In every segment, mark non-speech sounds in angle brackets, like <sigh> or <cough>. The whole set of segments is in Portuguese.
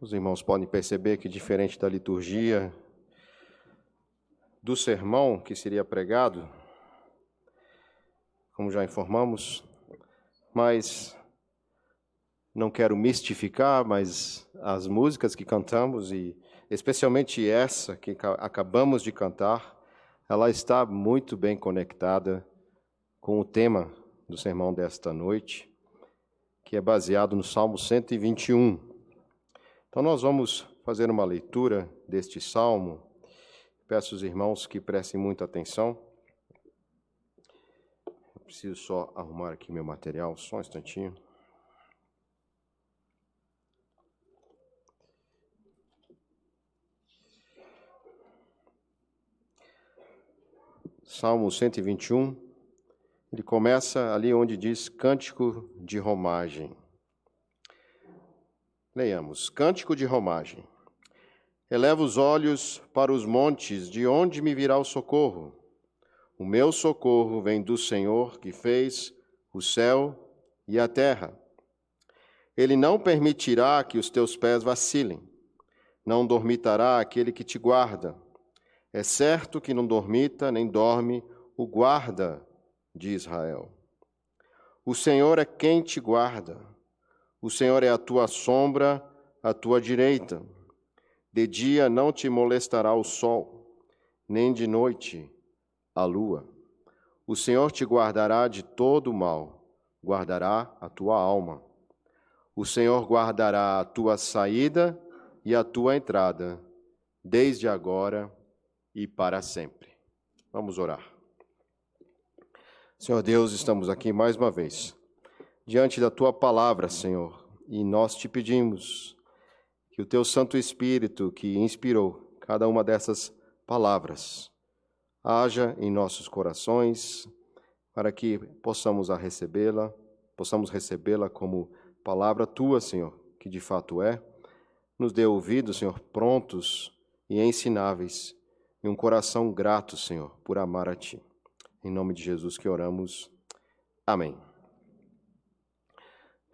Os irmãos podem perceber que, diferente da liturgia do sermão que seria pregado, como já informamos, mas não quero mistificar, mas as músicas que cantamos e especialmente essa que acabamos de cantar, ela está muito bem conectada com o tema do sermão desta noite, que é baseado no Salmo 121. Então, nós vamos fazer uma leitura deste salmo. Peço aos irmãos que prestem muita atenção. Eu preciso só arrumar aqui meu material, só um instantinho. Salmo 121, ele começa ali onde diz Cântico de Romagem. Leiamos: Cântico de Romagem. Eleva os olhos para os montes, de onde me virá o socorro? O meu socorro vem do Senhor que fez o céu e a terra. Ele não permitirá que os teus pés vacilem, não dormitará aquele que te guarda. É certo que não dormita nem dorme o guarda de Israel. O Senhor é quem te guarda. O Senhor é a tua sombra, a tua direita. De dia não te molestará o sol, nem de noite a lua. O Senhor te guardará de todo o mal, guardará a tua alma. O Senhor guardará a tua saída e a tua entrada, desde agora e para sempre. Vamos orar. Senhor Deus, estamos aqui mais uma vez, diante da tua palavra, Senhor, e nós te pedimos que o teu Santo Espírito, que inspirou cada uma dessas palavras, haja em nossos corações, para que possamos a recebê-la, possamos recebê-la como palavra tua, Senhor, que de fato é. Nos dê ouvidos, Senhor, prontos e ensináveis e um coração grato, Senhor, por amar a Ti. Em nome de Jesus que oramos. Amém.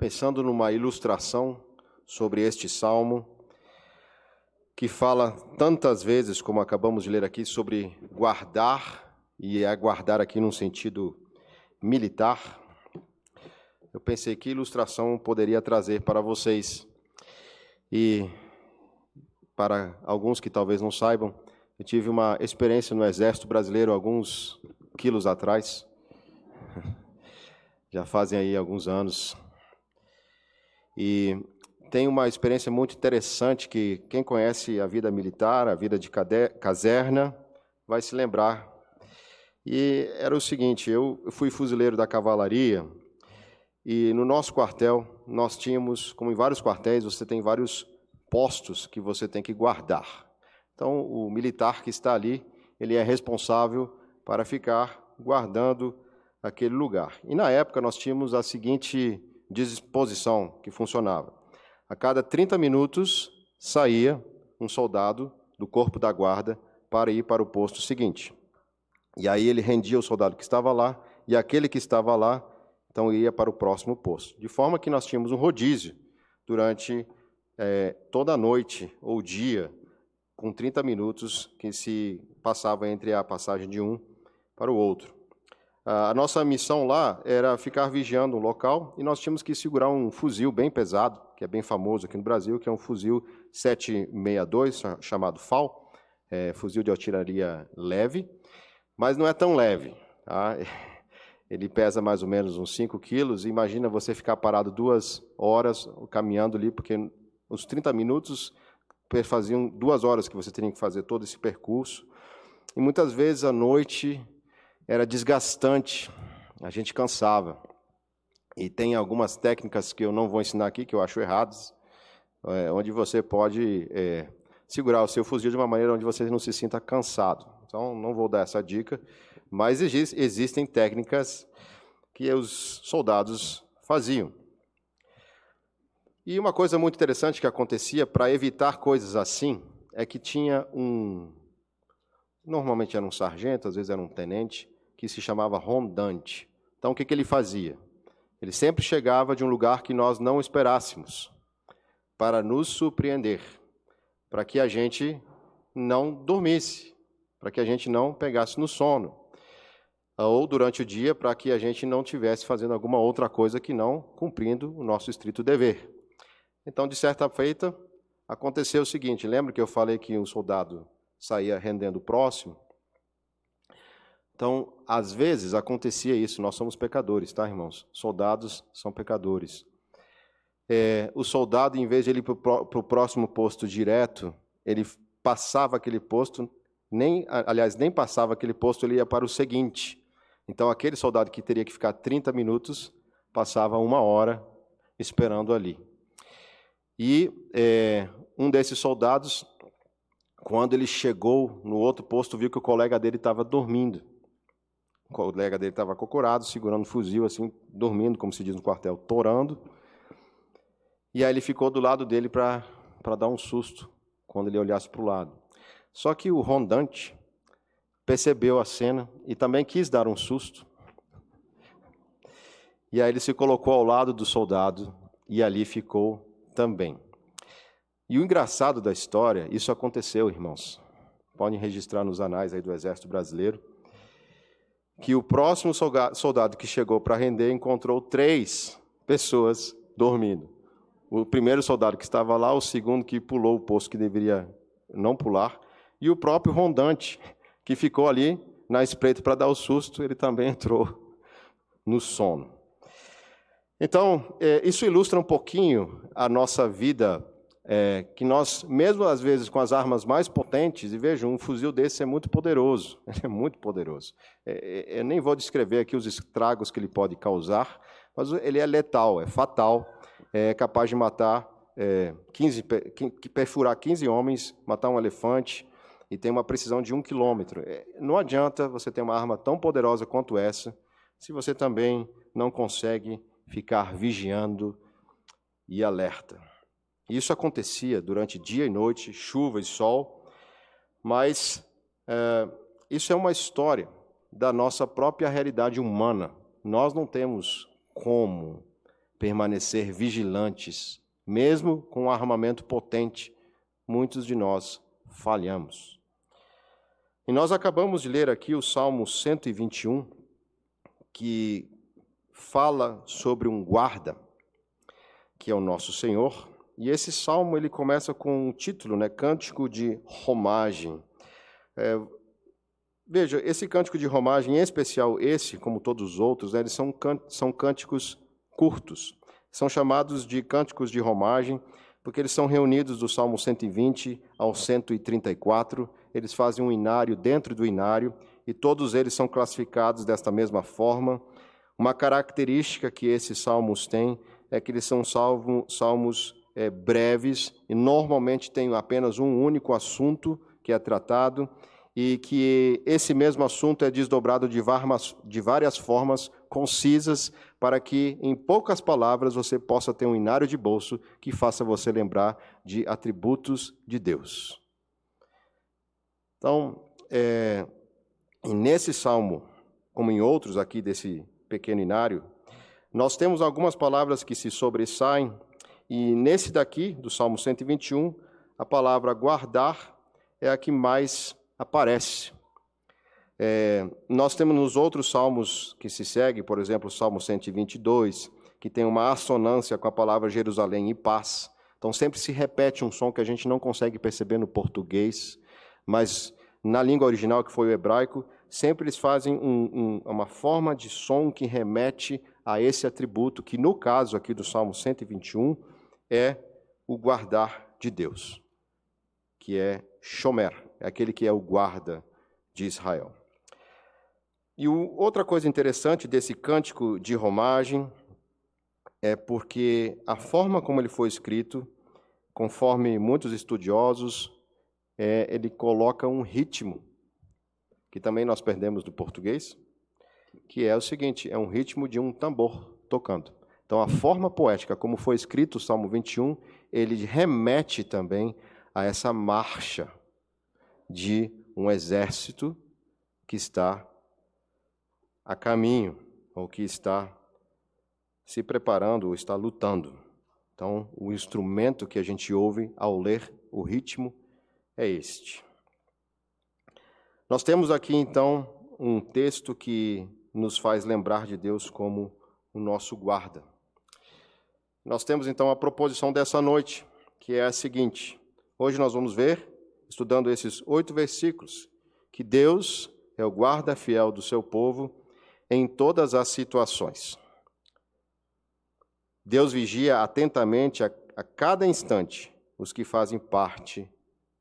Pensando numa ilustração sobre este salmo, que fala tantas vezes, como acabamos de ler aqui, sobre guardar, e aguardar aqui num sentido militar, eu pensei que ilustração poderia trazer para vocês. E para alguns que talvez não saibam, eu tive uma experiência no Exército Brasileiro alguns quilos atrás. <laughs> Já fazem aí alguns anos. E tem uma experiência muito interessante que quem conhece a vida militar, a vida de caserna, vai se lembrar. E era o seguinte, eu fui fuzileiro da cavalaria e no nosso quartel nós tínhamos, como em vários quartéis, você tem vários postos que você tem que guardar. Então, o militar que está ali, ele é responsável para ficar guardando aquele lugar. E na época nós tínhamos a seguinte disposição que funcionava. A cada 30 minutos saía um soldado do corpo da guarda para ir para o posto seguinte. E aí ele rendia o soldado que estava lá e aquele que estava lá então ia para o próximo posto. De forma que nós tínhamos um rodízio durante é, toda a noite ou dia com 30 minutos que se passava entre a passagem de um para o outro. A nossa missão lá era ficar vigiando um local e nós tínhamos que segurar um fuzil bem pesado, que é bem famoso aqui no Brasil, que é um fuzil 762, chamado FAL, é, fuzil de artilharia leve, mas não é tão leve. Tá? <laughs> Ele pesa mais ou menos uns 5 quilos. Imagina você ficar parado duas horas caminhando ali, porque os 30 minutos faziam duas horas que você teria que fazer todo esse percurso. E muitas vezes à noite era desgastante, a gente cansava. E tem algumas técnicas que eu não vou ensinar aqui, que eu acho erradas, é, onde você pode é, segurar o seu fuzil de uma maneira onde você não se sinta cansado. Então, não vou dar essa dica, mas existem técnicas que os soldados faziam. E uma coisa muito interessante que acontecia para evitar coisas assim é que tinha um. Normalmente era um sargento, às vezes era um tenente, que se chamava rondante. Então o que, que ele fazia? Ele sempre chegava de um lugar que nós não esperássemos. para nos surpreender, para que a gente não dormisse, para que a gente não pegasse no sono, ou durante o dia, para que a gente não tivesse fazendo alguma outra coisa que não cumprindo o nosso estrito dever. Então, de certa feita, aconteceu o seguinte: lembra que eu falei que um soldado saía rendendo o próximo? Então, às vezes acontecia isso, nós somos pecadores, tá, irmãos? Soldados são pecadores. É, o soldado, em vez de ele ir para o próximo posto direto, ele passava aquele posto, nem, aliás, nem passava aquele posto, ele ia para o seguinte. Então, aquele soldado que teria que ficar 30 minutos, passava uma hora esperando ali. E é, um desses soldados, quando ele chegou no outro posto, viu que o colega dele estava dormindo. O colega dele estava acocorado, segurando um fuzil, assim, dormindo, como se diz no quartel, torando. E aí ele ficou do lado dele para dar um susto, quando ele olhasse para o lado. Só que o rondante percebeu a cena e também quis dar um susto. E aí ele se colocou ao lado do soldado e ali ficou também. E o engraçado da história, isso aconteceu, irmãos. Podem registrar nos anais aí do Exército Brasileiro que o próximo soldado que chegou para render encontrou três pessoas dormindo. O primeiro soldado que estava lá, o segundo que pulou o posto que deveria não pular, e o próprio rondante, que ficou ali na espreita para dar o susto, ele também <laughs> entrou no sono. Então, é, isso ilustra um pouquinho a nossa vida é, que nós, mesmo às vezes com as armas mais potentes, e vejam, um fuzil desse é muito poderoso, <laughs> é muito poderoso. É, é, eu nem vou descrever aqui os estragos que ele pode causar, mas ele é letal, é fatal, é capaz de matar é, 15, perfurar 15 homens, matar um elefante, e tem uma precisão de um quilômetro. É, não adianta você ter uma arma tão poderosa quanto essa, se você também não consegue ficar vigiando e alerta. Isso acontecia durante dia e noite, chuva e sol, mas é, isso é uma história da nossa própria realidade humana. Nós não temos como permanecer vigilantes, mesmo com um armamento potente. Muitos de nós falhamos. E nós acabamos de ler aqui o Salmo 121, que fala sobre um guarda, que é o nosso Senhor, e esse salmo ele começa com um título, né, Cântico de Romagem. É, veja, esse cântico de romagem, em especial esse, como todos os outros, né, eles são, são cânticos curtos. São chamados de cânticos de romagem, porque eles são reunidos do Salmo 120 ao 134. Eles fazem um inário dentro do inário, e todos eles são classificados desta mesma forma. Uma característica que esses salmos têm é que eles são salmos é, breves e normalmente têm apenas um único assunto que é tratado e que esse mesmo assunto é desdobrado de várias, de várias formas concisas para que, em poucas palavras, você possa ter um inário de bolso que faça você lembrar de atributos de Deus. Então, é, nesse salmo, como em outros aqui desse pequeno inário, nós temos algumas palavras que se sobressaem e nesse daqui, do Salmo 121, a palavra guardar é a que mais aparece. É, nós temos nos outros salmos que se segue, por exemplo, o Salmo 122, que tem uma assonância com a palavra Jerusalém e paz. Então sempre se repete um som que a gente não consegue perceber no português, mas na língua original, que foi o hebraico, sempre eles fazem um, um, uma forma de som que remete a esse atributo, que no caso aqui do Salmo 121 é o guardar de Deus, que é Shomer, é aquele que é o guarda de Israel. E outra coisa interessante desse cântico de romagem é porque a forma como ele foi escrito, conforme muitos estudiosos, é, ele coloca um ritmo, que também nós perdemos do português, que é o seguinte: é um ritmo de um tambor tocando. Então, a forma poética, como foi escrito o Salmo 21, ele remete também a essa marcha de um exército que está a caminho, ou que está se preparando, ou está lutando. Então, o instrumento que a gente ouve ao ler o ritmo é este. Nós temos aqui então um texto que nos faz lembrar de Deus como o nosso guarda. Nós temos então a proposição dessa noite, que é a seguinte: hoje nós vamos ver, estudando esses oito versículos, que Deus é o guarda fiel do seu povo em todas as situações. Deus vigia atentamente a, a cada instante os que fazem parte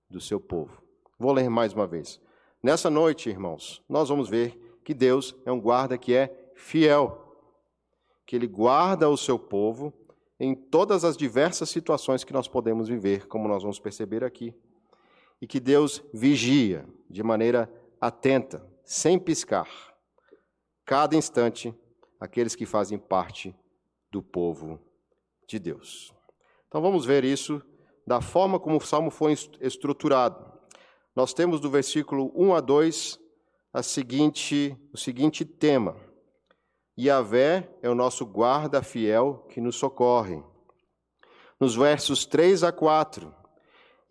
do seu povo. Vou ler mais uma vez. Nessa noite, irmãos, nós vamos ver que Deus é um guarda que é fiel, que ele guarda o seu povo em todas as diversas situações que nós podemos viver, como nós vamos perceber aqui, e que Deus vigia de maneira atenta, sem piscar, cada instante, aqueles que fazem parte do povo de Deus. Então vamos ver isso da forma como o salmo foi estruturado nós temos do versículo 1 a 2 a seguinte, o seguinte tema: Yahvé é o nosso guarda fiel que nos socorre. Nos versos 3 a 4,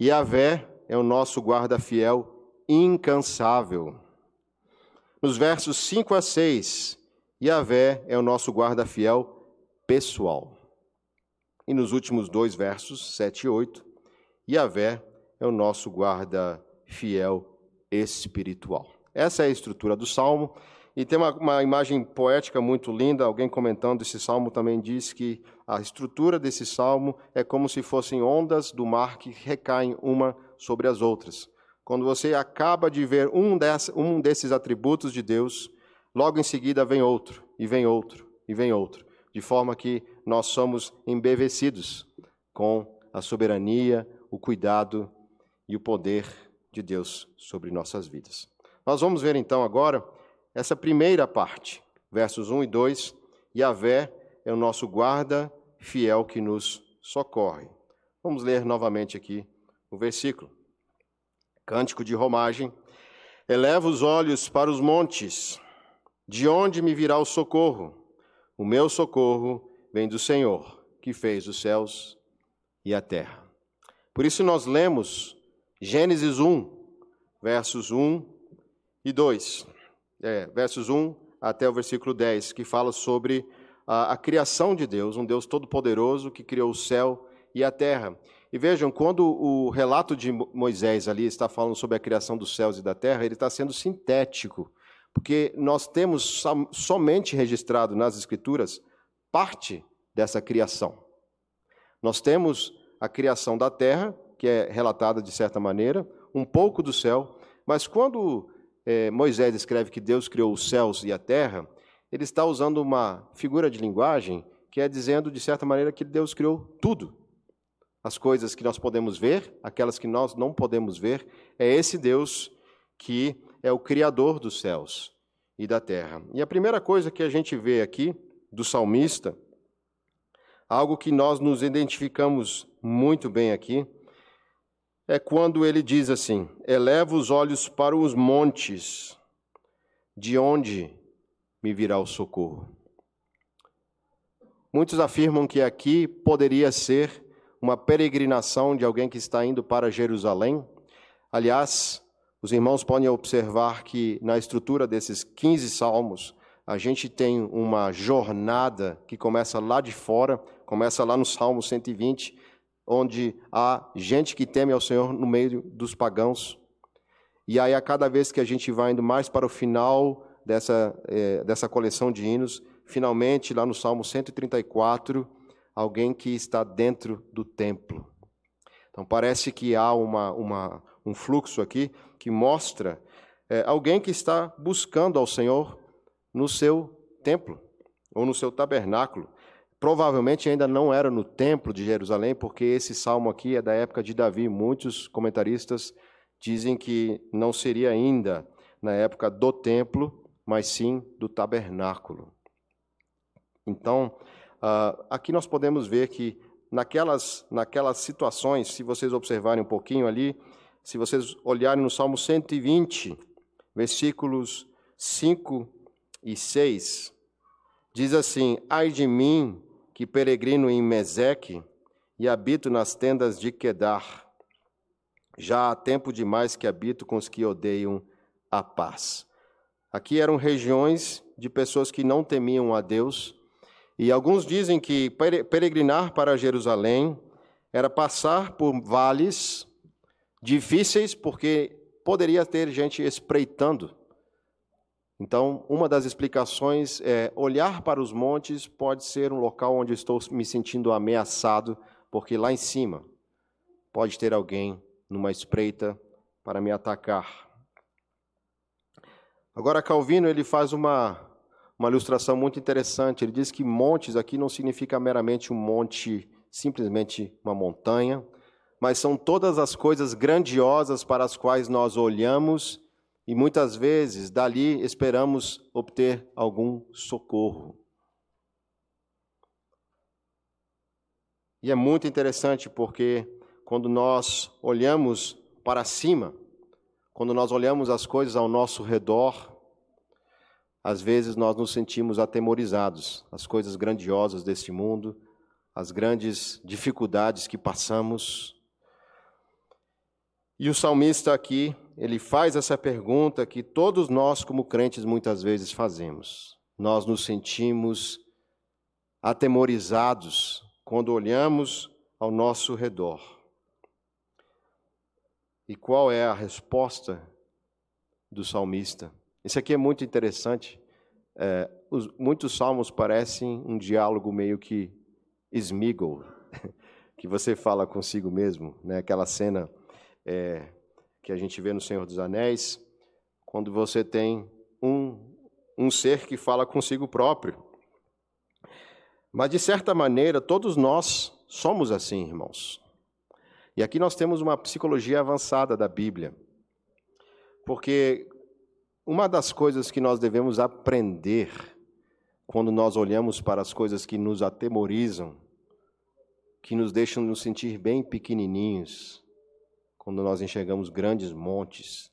Yahvé é o nosso guarda fiel incansável. Nos versos 5 a 6, Yahvé é o nosso guarda fiel pessoal. E nos últimos dois versos, 7 e 8, Yahvé é o nosso guarda fiel espiritual. Essa é a estrutura do salmo. E tem uma, uma, imagem poética muito linda. Alguém comentando esse salmo também diz que a estrutura desse salmo é como se fossem ondas do mar que recaem uma sobre as outras. Quando você acaba de ver um, um desses atributos de Deus, logo em seguida vem outro, e vem outro, e vem outro, de forma que nós somos embevecidos com a soberania, o cuidado e o poder de Deus sobre nossas vidas. Nós vamos ver então agora essa primeira parte, versos 1 e 2. Yahvé é o nosso guarda fiel que nos socorre. Vamos ler novamente aqui o versículo. Cântico de romagem. Eleva os olhos para os montes, de onde me virá o socorro? O meu socorro vem do Senhor, que fez os céus e a terra. Por isso nós lemos Gênesis 1, versos 1 e 2. É, versos 1 até o versículo 10, que fala sobre a, a criação de Deus, um Deus todo-poderoso que criou o céu e a terra. E vejam, quando o relato de Moisés ali está falando sobre a criação dos céus e da terra, ele está sendo sintético, porque nós temos somente registrado nas Escrituras parte dessa criação. Nós temos a criação da terra, que é relatada de certa maneira, um pouco do céu, mas quando é, Moisés escreve que Deus criou os céus e a terra, ele está usando uma figura de linguagem que é dizendo, de certa maneira, que Deus criou tudo. As coisas que nós podemos ver, aquelas que nós não podemos ver, é esse Deus que é o Criador dos céus e da terra. E a primeira coisa que a gente vê aqui do salmista, algo que nós nos identificamos muito bem aqui, é quando ele diz assim: Eleva os olhos para os montes, de onde me virá o socorro. Muitos afirmam que aqui poderia ser uma peregrinação de alguém que está indo para Jerusalém. Aliás, os irmãos podem observar que na estrutura desses 15 salmos, a gente tem uma jornada que começa lá de fora, começa lá no Salmo 120 onde há gente que teme ao Senhor no meio dos pagãos. E aí, a cada vez que a gente vai indo mais para o final dessa, é, dessa coleção de hinos, finalmente, lá no Salmo 134, alguém que está dentro do templo. Então, parece que há uma, uma, um fluxo aqui que mostra é, alguém que está buscando ao Senhor no seu templo ou no seu tabernáculo. Provavelmente ainda não era no templo de Jerusalém, porque esse salmo aqui é da época de Davi. Muitos comentaristas dizem que não seria ainda na época do templo, mas sim do tabernáculo. Então, uh, aqui nós podemos ver que naquelas, naquelas situações, se vocês observarem um pouquinho ali, se vocês olharem no Salmo 120, versículos 5 e 6, diz assim: Ai de mim, que peregrino em Meseque, e habito nas tendas de Quedar. Já há tempo demais que habito com os que odeiam a paz. Aqui eram regiões de pessoas que não temiam a Deus, e alguns dizem que peregrinar para Jerusalém era passar por vales difíceis, porque poderia ter gente espreitando. Então, uma das explicações é olhar para os montes pode ser um local onde estou me sentindo ameaçado, porque lá em cima pode ter alguém numa espreita para me atacar. Agora Calvino ele faz uma uma ilustração muito interessante. Ele diz que montes aqui não significa meramente um monte, simplesmente uma montanha, mas são todas as coisas grandiosas para as quais nós olhamos e muitas vezes dali esperamos obter algum socorro. E é muito interessante porque quando nós olhamos para cima, quando nós olhamos as coisas ao nosso redor, às vezes nós nos sentimos atemorizados, as coisas grandiosas deste mundo, as grandes dificuldades que passamos. E o salmista aqui, ele faz essa pergunta que todos nós, como crentes, muitas vezes fazemos. Nós nos sentimos atemorizados quando olhamos ao nosso redor. E qual é a resposta do salmista? Isso aqui é muito interessante. É, os, muitos salmos parecem um diálogo meio que Smiggle, <laughs> que você fala consigo mesmo, né? Aquela cena é, que a gente vê no Senhor dos Anéis, quando você tem um, um ser que fala consigo próprio. Mas, de certa maneira, todos nós somos assim, irmãos. E aqui nós temos uma psicologia avançada da Bíblia. Porque uma das coisas que nós devemos aprender quando nós olhamos para as coisas que nos atemorizam, que nos deixam nos sentir bem pequenininhos, quando nós enxergamos grandes montes,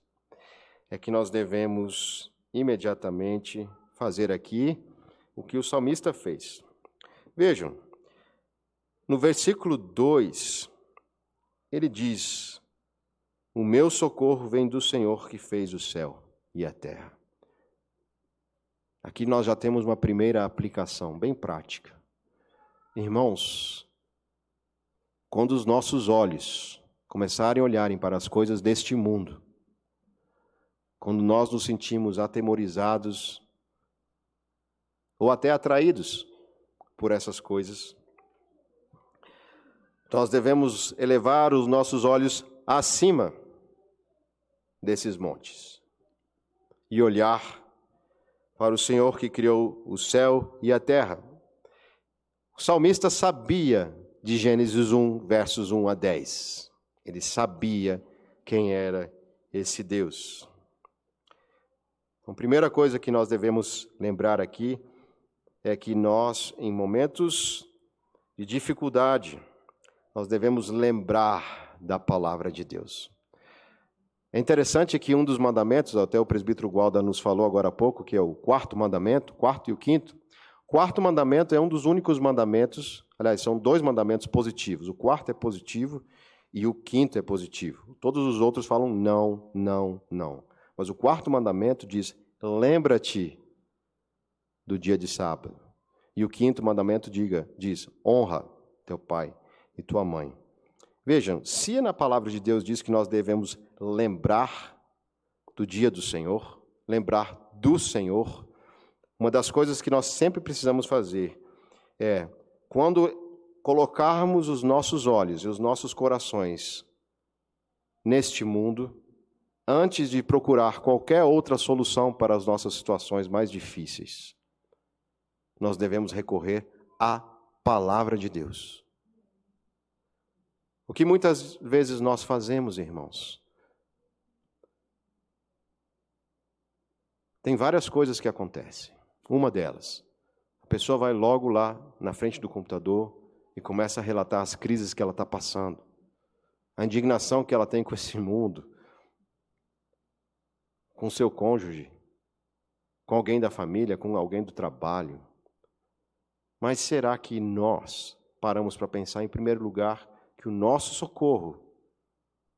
é que nós devemos imediatamente fazer aqui o que o salmista fez. Vejam, no versículo 2, ele diz: O meu socorro vem do Senhor que fez o céu e a terra. Aqui nós já temos uma primeira aplicação bem prática. Irmãos, quando os nossos olhos começarem a olharem para as coisas deste mundo, quando nós nos sentimos atemorizados ou até atraídos por essas coisas, nós devemos elevar os nossos olhos acima desses montes e olhar para o Senhor que criou o céu e a terra. O salmista sabia de Gênesis 1, versos 1 a 10. Ele sabia quem era esse Deus. Então, a primeira coisa que nós devemos lembrar aqui é que nós, em momentos de dificuldade, nós devemos lembrar da palavra de Deus. É interessante que um dos mandamentos, até o presbítero Gualda nos falou agora há pouco, que é o quarto mandamento, quarto e o quinto. Quarto mandamento é um dos únicos mandamentos, aliás, são dois mandamentos positivos. O quarto é positivo e o quinto é positivo. Todos os outros falam não, não, não. Mas o quarto mandamento diz: lembra-te do dia de sábado. E o quinto mandamento diga, diz: honra teu pai e tua mãe. Vejam, se na palavra de Deus diz que nós devemos lembrar do dia do Senhor, lembrar do Senhor, uma das coisas que nós sempre precisamos fazer é, quando colocarmos os nossos olhos e os nossos corações neste mundo, antes de procurar qualquer outra solução para as nossas situações mais difíceis, nós devemos recorrer à palavra de Deus. O que muitas vezes nós fazemos, irmãos? Tem várias coisas que acontecem. Uma delas, a pessoa vai logo lá na frente do computador e começa a relatar as crises que ela está passando, a indignação que ela tem com esse mundo, com seu cônjuge, com alguém da família, com alguém do trabalho. Mas será que nós paramos para pensar, em primeiro lugar, que o nosso socorro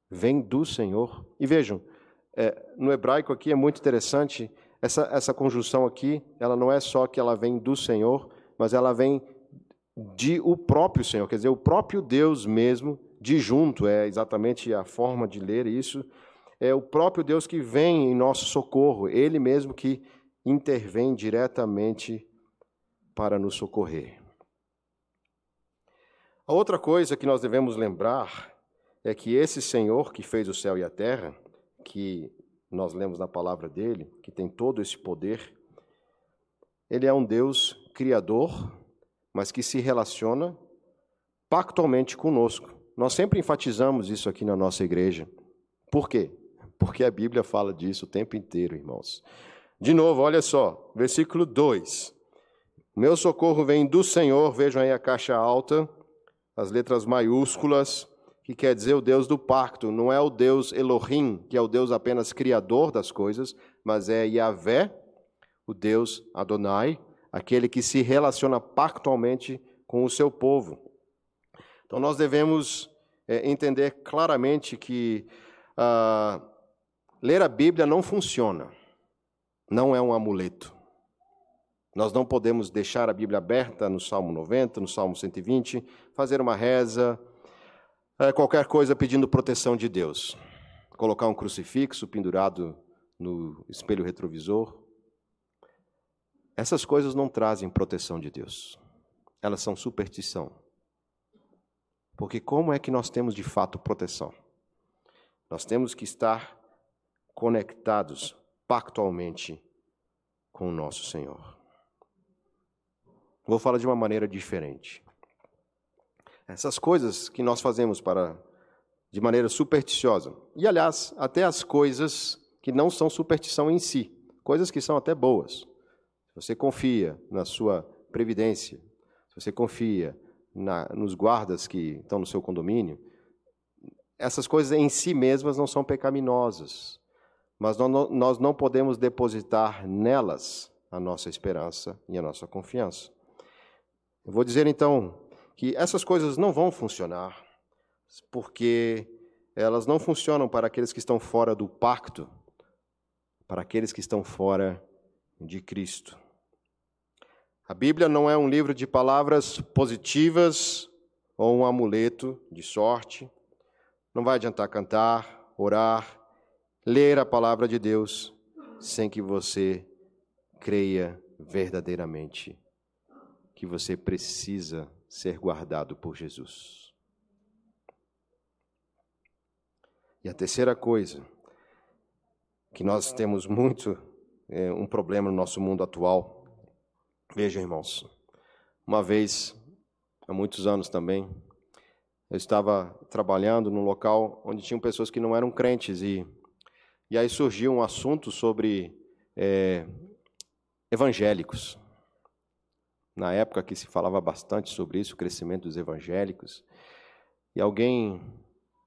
vem do Senhor. E vejam, é, no hebraico aqui é muito interessante, essa, essa conjunção aqui, ela não é só que ela vem do Senhor, mas ela vem de o próprio Senhor, quer dizer, o próprio Deus mesmo, de junto, é exatamente a forma de ler isso, é o próprio Deus que vem em nosso socorro, ele mesmo que intervém diretamente para nos socorrer. A outra coisa que nós devemos lembrar é que esse Senhor que fez o céu e a terra, que nós lemos na palavra dele, que tem todo esse poder, ele é um Deus criador, mas que se relaciona pactualmente conosco. Nós sempre enfatizamos isso aqui na nossa igreja. Por quê? Porque a Bíblia fala disso o tempo inteiro, irmãos. De novo, olha só, versículo 2. Meu socorro vem do Senhor, vejam aí a caixa alta, as letras maiúsculas, que quer dizer o Deus do pacto. Não é o Deus Elohim, que é o Deus apenas criador das coisas, mas é Yahvé, o Deus Adonai, aquele que se relaciona pactualmente com o seu povo. Então nós devemos é, entender claramente que ah, ler a Bíblia não funciona, não é um amuleto. Nós não podemos deixar a Bíblia aberta no Salmo 90, no Salmo 120, fazer uma reza, é, qualquer coisa pedindo proteção de Deus. Colocar um crucifixo pendurado no espelho retrovisor. Essas coisas não trazem proteção de Deus. Elas são superstição. Porque como é que nós temos de fato proteção? Nós temos que estar conectados pactualmente com o nosso Senhor. Vou falar de uma maneira diferente. Essas coisas que nós fazemos para de maneira supersticiosa. E aliás, até as coisas que não são superstição em si, coisas que são até boas. Se você confia na sua previdência, se você confia na, nos guardas que estão no seu condomínio, essas coisas em si mesmas não são pecaminosas, mas nós não podemos depositar nelas a nossa esperança e a nossa confiança. Eu vou dizer então que essas coisas não vão funcionar, porque elas não funcionam para aqueles que estão fora do pacto, para aqueles que estão fora de Cristo. A Bíblia não é um livro de palavras positivas ou um amuleto de sorte. Não vai adiantar cantar, orar, ler a palavra de Deus sem que você creia verdadeiramente que você precisa ser guardado por Jesus. E a terceira coisa, que nós temos muito é, um problema no nosso mundo atual. Veja, irmãos, uma vez, há muitos anos também, eu estava trabalhando num local onde tinham pessoas que não eram crentes e, e aí surgiu um assunto sobre é, evangélicos na época que se falava bastante sobre isso, o crescimento dos evangélicos, e alguém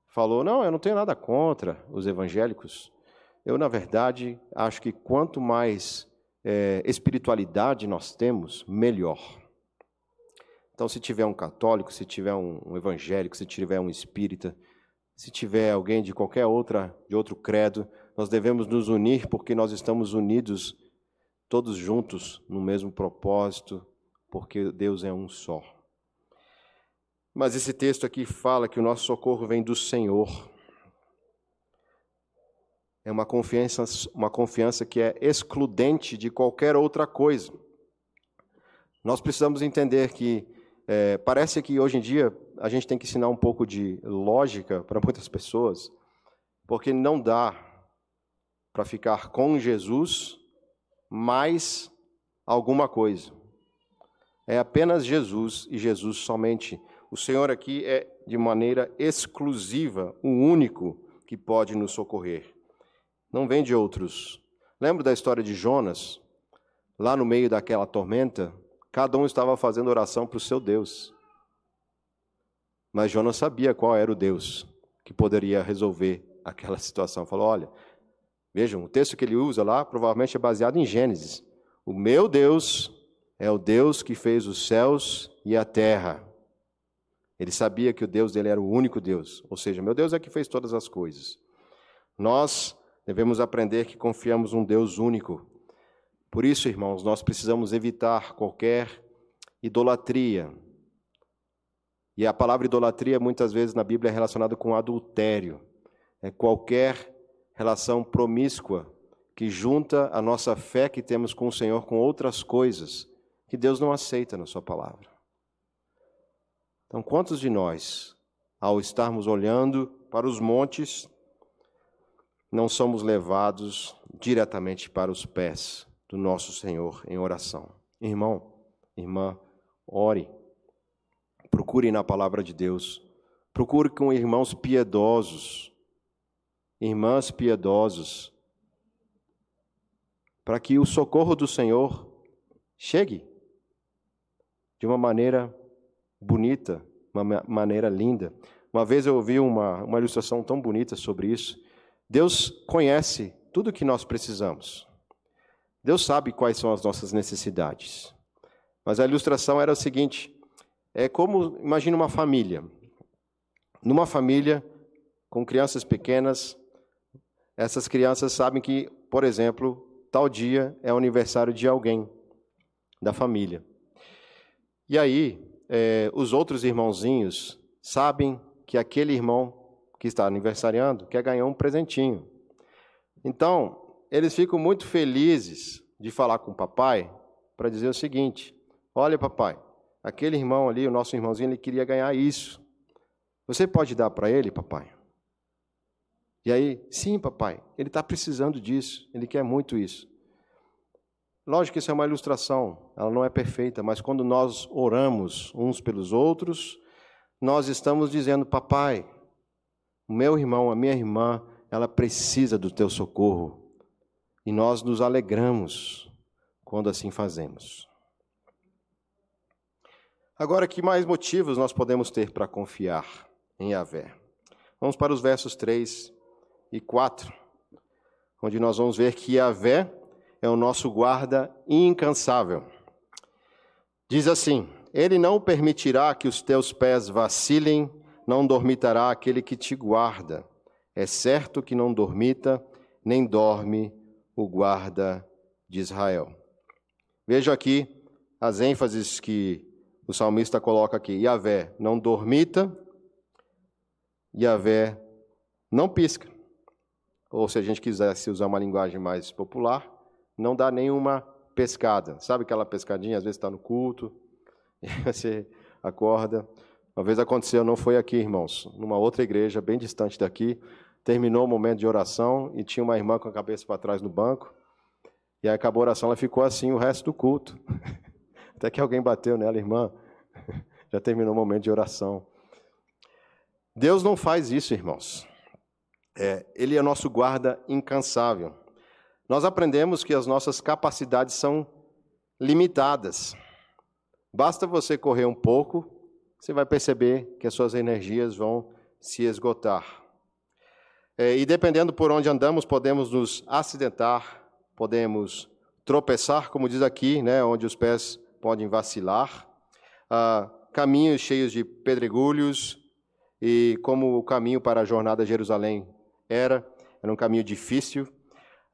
falou: Não, eu não tenho nada contra os evangélicos. Eu, na verdade, acho que quanto mais é, espiritualidade nós temos, melhor. Então, se tiver um católico, se tiver um, um evangélico, se tiver um espírita, se tiver alguém de qualquer outra, de outro credo, nós devemos nos unir porque nós estamos unidos todos juntos no mesmo propósito, porque Deus é um só. Mas esse texto aqui fala que o nosso socorro vem do Senhor. É uma confiança, uma confiança que é excludente de qualquer outra coisa. Nós precisamos entender que é, parece que hoje em dia a gente tem que ensinar um pouco de lógica para muitas pessoas, porque não dá para ficar com Jesus mais alguma coisa. É apenas Jesus e Jesus somente. O Senhor aqui é de maneira exclusiva o único que pode nos socorrer. Não vem de outros. Lembra da história de Jonas? Lá no meio daquela tormenta, cada um estava fazendo oração para o seu Deus. Mas Jonas sabia qual era o Deus que poderia resolver aquela <laughs> situação. Falou: olha, vejam, o texto que ele usa lá provavelmente é baseado em Gênesis. O meu Deus é o Deus que fez os céus e a terra. Ele sabia que o Deus dele era o único Deus, ou seja, meu Deus é que fez todas as coisas. Nós devemos aprender que confiamos um Deus único. Por isso, irmãos, nós precisamos evitar qualquer idolatria. E a palavra idolatria muitas vezes na Bíblia é relacionada com adultério. É qualquer relação promíscua que junta a nossa fé que temos com o Senhor com outras coisas que Deus não aceita na Sua palavra. Então, quantos de nós, ao estarmos olhando para os montes, não somos levados diretamente para os pés do nosso Senhor em oração? Irmão, irmã, ore, procure na palavra de Deus, procure com irmãos piedosos, irmãs piedosos, para que o socorro do Senhor chegue de uma maneira bonita, uma maneira linda. Uma vez eu ouvi uma, uma ilustração tão bonita sobre isso. Deus conhece tudo o que nós precisamos. Deus sabe quais são as nossas necessidades. Mas a ilustração era o seguinte: é como, imagine uma família. Numa família com crianças pequenas, essas crianças sabem que, por exemplo, tal dia é o aniversário de alguém da família. E aí, é, os outros irmãozinhos sabem que aquele irmão que está aniversariando quer ganhar um presentinho. Então, eles ficam muito felizes de falar com o papai para dizer o seguinte: Olha, papai, aquele irmão ali, o nosso irmãozinho, ele queria ganhar isso. Você pode dar para ele, papai? E aí, sim, papai, ele está precisando disso, ele quer muito isso. Lógico que isso é uma ilustração, ela não é perfeita, mas quando nós oramos uns pelos outros, nós estamos dizendo: Papai, o meu irmão, a minha irmã, ela precisa do teu socorro. E nós nos alegramos quando assim fazemos. Agora, que mais motivos nós podemos ter para confiar em Yahvé? Vamos para os versos 3 e 4, onde nós vamos ver que Yahvé é o nosso guarda incansável. Diz assim: Ele não permitirá que os teus pés vacilem, não dormitará aquele que te guarda. É certo que não dormita, nem dorme o guarda de Israel. Veja aqui as ênfases que o salmista coloca aqui: Yahvé não dormita, Yahvé não pisca. Ou se a gente quisesse usar uma linguagem mais popular, não dá nenhuma pescada. Sabe aquela pescadinha, às vezes está no culto, <laughs> você acorda. Uma vez aconteceu, não foi aqui, irmãos, numa outra igreja bem distante daqui. Terminou o momento de oração e tinha uma irmã com a cabeça para trás no banco. E aí acabou a oração, ela ficou assim o resto do culto. <laughs> Até que alguém bateu nela, irmã. <laughs> Já terminou o momento de oração. Deus não faz isso, irmãos. É, ele é nosso guarda incansável nós aprendemos que as nossas capacidades são limitadas. Basta você correr um pouco, você vai perceber que as suas energias vão se esgotar. É, e dependendo por onde andamos, podemos nos acidentar, podemos tropeçar, como diz aqui, né, onde os pés podem vacilar. Ah, caminhos cheios de pedregulhos, e como o caminho para a jornada a Jerusalém era, era um caminho difícil,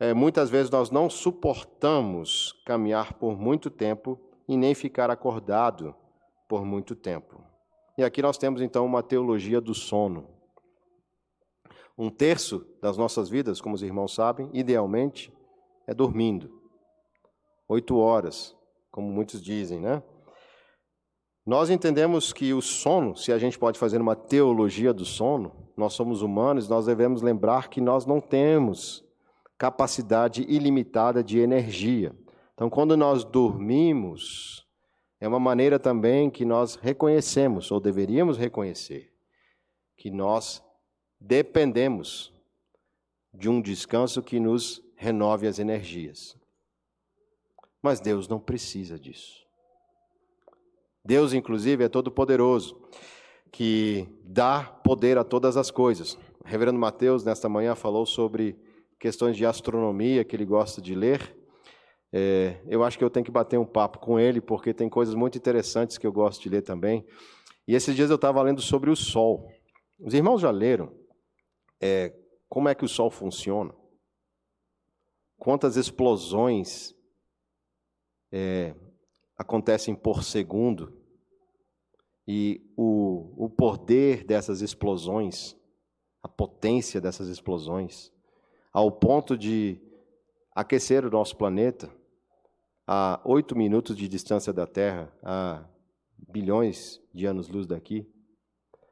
é, muitas vezes nós não suportamos caminhar por muito tempo e nem ficar acordado por muito tempo. E aqui nós temos então uma teologia do sono. Um terço das nossas vidas, como os irmãos sabem, idealmente é dormindo. Oito horas, como muitos dizem, né? Nós entendemos que o sono, se a gente pode fazer uma teologia do sono, nós somos humanos, nós devemos lembrar que nós não temos capacidade ilimitada de energia. Então, quando nós dormimos, é uma maneira também que nós reconhecemos, ou deveríamos reconhecer, que nós dependemos de um descanso que nos renove as energias. Mas Deus não precisa disso. Deus, inclusive, é todo-poderoso, que dá poder a todas as coisas. O reverendo Mateus, nesta manhã, falou sobre questões de astronomia que ele gosta de ler. É, eu acho que eu tenho que bater um papo com ele, porque tem coisas muito interessantes que eu gosto de ler também. E esses dias eu estava lendo sobre o Sol. Os irmãos já leram é, como é que o Sol funciona? Quantas explosões é, acontecem por segundo? E o, o poder dessas explosões, a potência dessas explosões, ao ponto de aquecer o nosso planeta a oito minutos de distância da Terra, a bilhões de anos-luz daqui.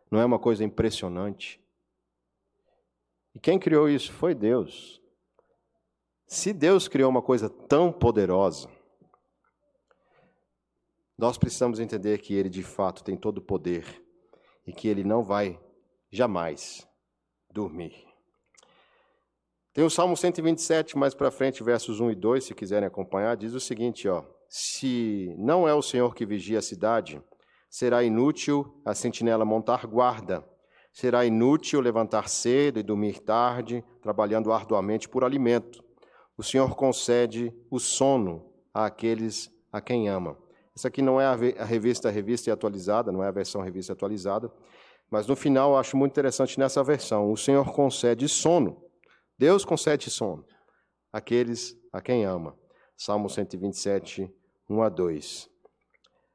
Não é uma coisa impressionante? E quem criou isso foi Deus. Se Deus criou uma coisa tão poderosa, nós precisamos entender que Ele de fato tem todo o poder e que Ele não vai jamais dormir. Tem o Salmo 127 mais para frente, versos 1 e 2, se quiserem acompanhar, diz o seguinte, ó: Se não é o Senhor que vigia a cidade, será inútil a sentinela montar guarda. Será inútil levantar cedo e dormir tarde, trabalhando arduamente por alimento. O Senhor concede o sono àqueles a quem ama. Essa aqui não é a revista, a revista atualizada, não é a versão revista atualizada, mas no final eu acho muito interessante nessa versão. O Senhor concede sono. Deus concede sono àqueles a quem ama. Salmo 127, 1 a 2.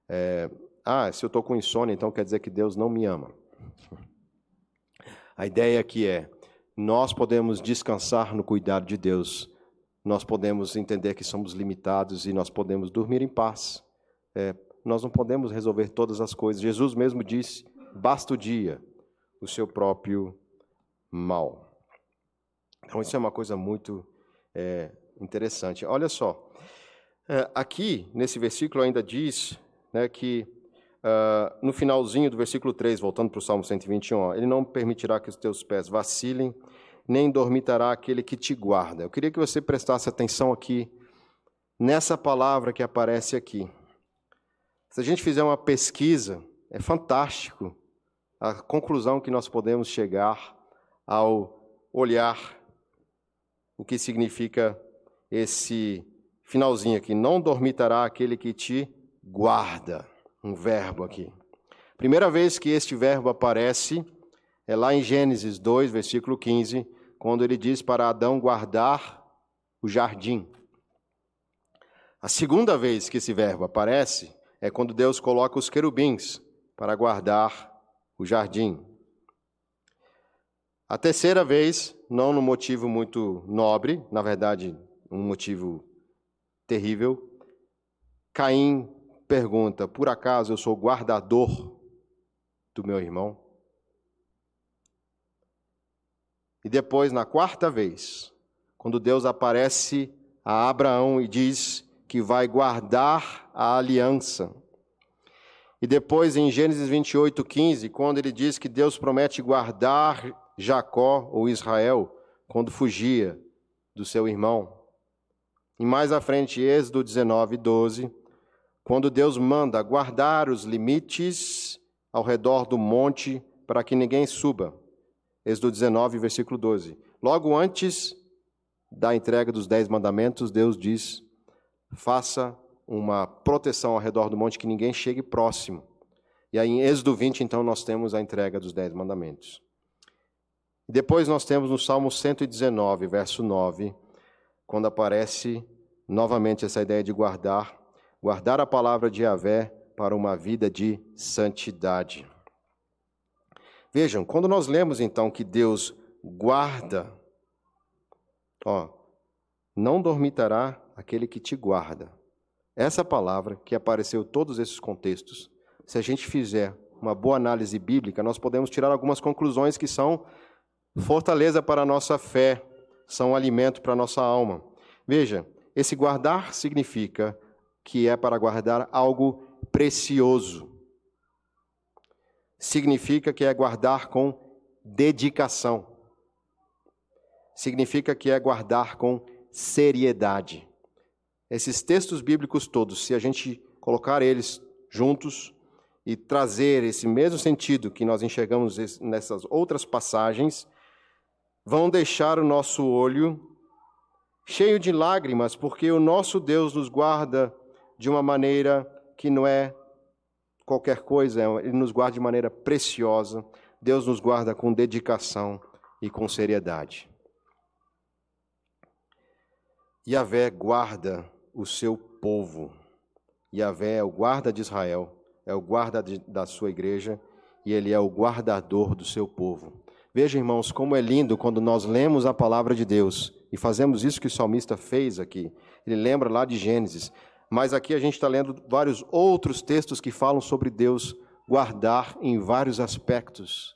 É, ah, se eu estou com insônia, então quer dizer que Deus não me ama. A ideia aqui é: nós podemos descansar no cuidado de Deus, nós podemos entender que somos limitados e nós podemos dormir em paz. É, nós não podemos resolver todas as coisas. Jesus mesmo disse: basta o dia, o seu próprio mal. Então, isso é uma coisa muito é, interessante. Olha só, é, aqui nesse versículo ainda diz né, que uh, no finalzinho do versículo 3, voltando para o Salmo 121, ó, ele não permitirá que os teus pés vacilem, nem dormitará aquele que te guarda. Eu queria que você prestasse atenção aqui nessa palavra que aparece aqui. Se a gente fizer uma pesquisa, é fantástico a conclusão que nós podemos chegar ao olhar o que significa esse finalzinho aqui. Não dormitará aquele que te guarda. Um verbo aqui. Primeira vez que este verbo aparece é lá em Gênesis 2, versículo 15, quando ele diz para Adão guardar o jardim. A segunda vez que esse verbo aparece é quando Deus coloca os querubins para guardar o jardim. A terceira vez, não no motivo muito nobre, na verdade, um motivo terrível, Caim pergunta: Por acaso eu sou guardador do meu irmão? E depois, na quarta vez, quando Deus aparece a Abraão e diz que vai guardar a aliança. E depois em Gênesis 28, 15, quando ele diz que Deus promete guardar Jacó ou Israel quando fugia do seu irmão. E mais à frente, Êxodo 19, 12, quando Deus manda guardar os limites ao redor do monte para que ninguém suba. Êxodo 19, versículo 12. Logo antes da entrega dos dez mandamentos, Deus diz faça uma proteção ao redor do monte que ninguém chegue próximo. E aí em Êxodo 20, então, nós temos a entrega dos dez mandamentos. Depois nós temos no Salmo 119, verso 9, quando aparece novamente essa ideia de guardar, guardar a palavra de Yahvé para uma vida de santidade. Vejam, quando nós lemos então que Deus guarda, ó, não dormitará aquele que te guarda. Essa palavra que apareceu em todos esses contextos, se a gente fizer uma boa análise bíblica, nós podemos tirar algumas conclusões que são fortaleza para a nossa fé, são alimento para a nossa alma. Veja, esse guardar significa que é para guardar algo precioso. Significa que é guardar com dedicação. Significa que é guardar com seriedade. Esses textos bíblicos todos, se a gente colocar eles juntos e trazer esse mesmo sentido que nós enxergamos nessas outras passagens, vão deixar o nosso olho cheio de lágrimas, porque o nosso Deus nos guarda de uma maneira que não é qualquer coisa, Ele nos guarda de maneira preciosa. Deus nos guarda com dedicação e com seriedade. Yahvé guarda o seu povo. Yahvé é o guarda de Israel, é o guarda de, da sua igreja e ele é o guardador do seu povo. Veja, irmãos, como é lindo quando nós lemos a palavra de Deus e fazemos isso que o salmista fez aqui. Ele lembra lá de Gênesis, mas aqui a gente está lendo vários outros textos que falam sobre Deus guardar em vários aspectos.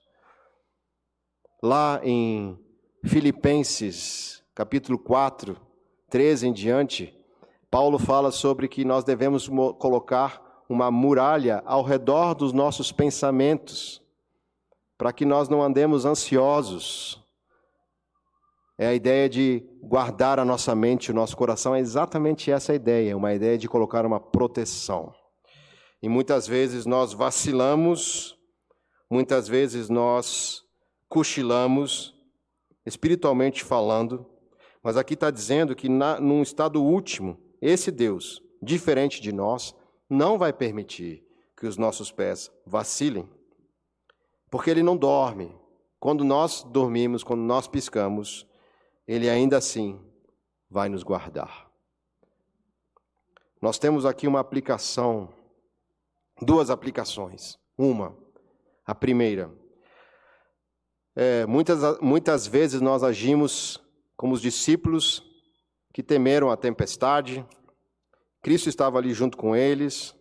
Lá em Filipenses, capítulo 4, 13 em diante, Paulo fala sobre que nós devemos colocar uma muralha ao redor dos nossos pensamentos, para que nós não andemos ansiosos. É a ideia de guardar a nossa mente, o nosso coração, é exatamente essa ideia, uma ideia de colocar uma proteção. E muitas vezes nós vacilamos, muitas vezes nós cochilamos, espiritualmente falando, mas aqui está dizendo que na, num estado último, esse Deus, diferente de nós, não vai permitir que os nossos pés vacilem, porque Ele não dorme. Quando nós dormimos, quando nós piscamos, Ele ainda assim vai nos guardar. Nós temos aqui uma aplicação, duas aplicações. Uma, a primeira, é, muitas, muitas vezes nós agimos como os discípulos que temeram a tempestade. Cristo estava ali junto com eles.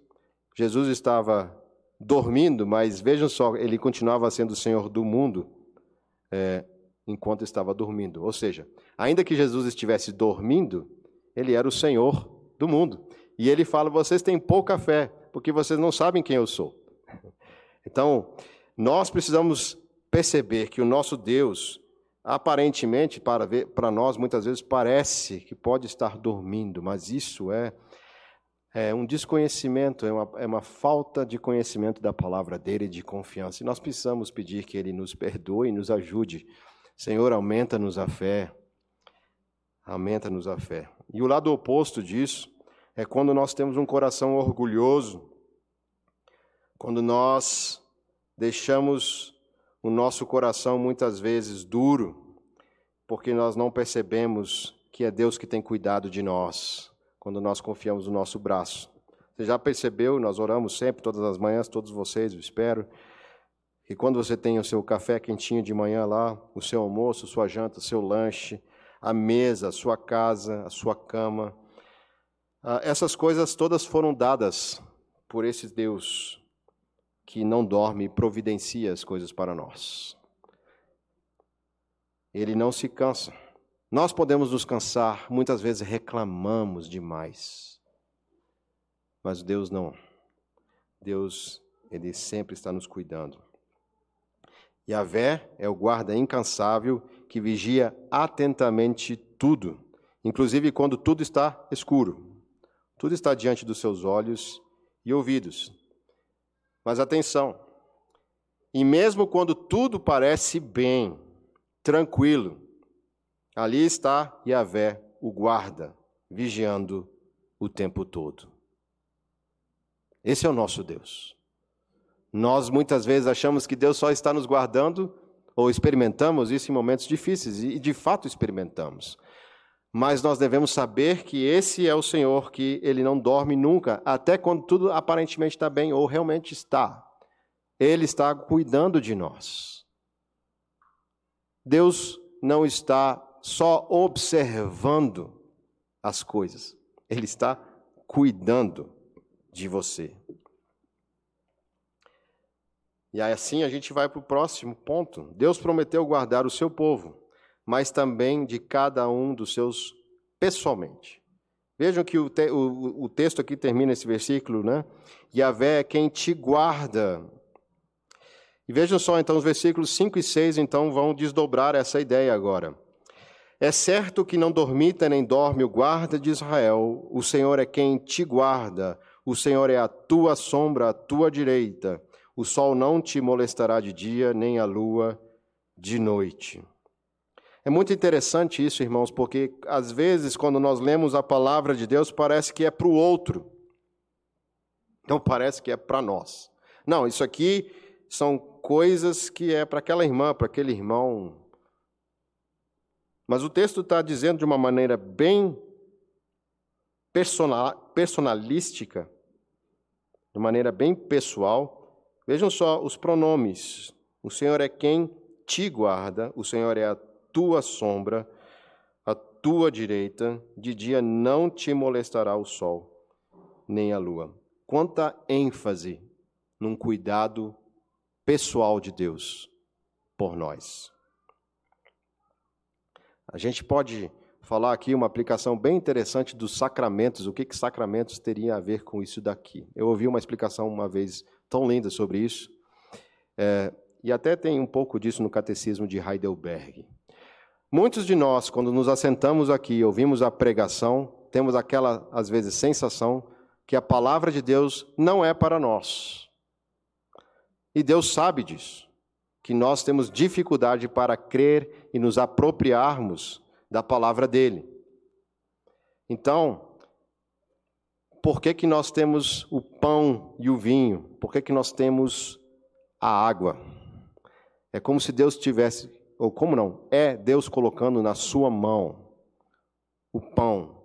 Jesus estava dormindo, mas vejam só, ele continuava sendo o Senhor do mundo é, enquanto estava dormindo. Ou seja, ainda que Jesus estivesse dormindo, ele era o Senhor do mundo. E ele fala: vocês têm pouca fé, porque vocês não sabem quem eu sou. <laughs> Então, nós precisamos perceber que o nosso Deus, aparentemente, para, ver, para nós, muitas vezes parece que pode estar dormindo, mas isso é, é um desconhecimento, é uma, é uma falta de conhecimento da palavra dele, de confiança. E nós precisamos pedir que ele nos perdoe e nos ajude. Senhor, aumenta-nos a fé. Aumenta-nos a fé. E o lado oposto disso é quando nós temos um coração orgulhoso, quando nós deixamos o nosso coração muitas vezes duro, porque nós não percebemos que é Deus que tem cuidado de nós, quando nós confiamos no nosso braço. Você já percebeu, nós oramos sempre, todas as manhãs, todos vocês, eu espero, que quando você tem o seu café quentinho de manhã lá, o seu almoço, sua janta, seu lanche, a mesa, a sua casa, a sua cama, ah, essas coisas todas foram dadas por esse Deus que não dorme e providencia as coisas para nós. Ele não se cansa. Nós podemos nos cansar, muitas vezes reclamamos demais. Mas Deus não. Deus, ele sempre está nos cuidando. Yahvé é o guarda incansável que vigia atentamente tudo, inclusive quando tudo está escuro. Tudo está diante dos seus olhos e ouvidos. Mas atenção, e mesmo quando tudo parece bem, tranquilo, ali está Yahvé, o guarda, vigiando o tempo todo. Esse é o nosso Deus. Nós muitas vezes achamos que Deus só está nos guardando, ou experimentamos isso em momentos difíceis, e de fato experimentamos mas nós devemos saber que esse é o Senhor, que ele não dorme nunca, até quando tudo aparentemente está bem, ou realmente está. Ele está cuidando de nós. Deus não está só observando as coisas, ele está cuidando de você. E assim a gente vai para o próximo ponto. Deus prometeu guardar o seu povo mas também de cada um dos seus pessoalmente. Vejam que o, te, o, o texto aqui termina esse versículo, né? Yahvé é quem te guarda. E vejam só, então, os versículos 5 e 6 então, vão desdobrar essa ideia agora. É certo que não dormita nem dorme o guarda de Israel, o Senhor é quem te guarda, o Senhor é a tua sombra à tua direita, o sol não te molestará de dia, nem a lua de noite. É muito interessante isso, irmãos, porque às vezes, quando nós lemos a palavra de Deus, parece que é para o outro, não parece que é para nós. Não, isso aqui são coisas que é para aquela irmã, para aquele irmão. Mas o texto está dizendo de uma maneira bem personalística, de maneira bem pessoal. Vejam só os pronomes. O Senhor é quem te guarda, o Senhor é a tua sombra, a tua direita, de dia não te molestará o sol, nem a lua. Quanta ênfase num cuidado pessoal de Deus por nós. A gente pode falar aqui uma aplicação bem interessante dos sacramentos, o que, que sacramentos teria a ver com isso daqui. Eu ouvi uma explicação uma vez tão linda sobre isso, é, e até tem um pouco disso no Catecismo de Heidelberg. Muitos de nós, quando nos assentamos aqui, ouvimos a pregação, temos aquela, às vezes, sensação que a palavra de Deus não é para nós. E Deus sabe disso, que nós temos dificuldade para crer e nos apropriarmos da palavra dele. Então, por que, que nós temos o pão e o vinho? Por que, que nós temos a água? É como se Deus tivesse, ou como não, é Deus colocando na sua mão o pão,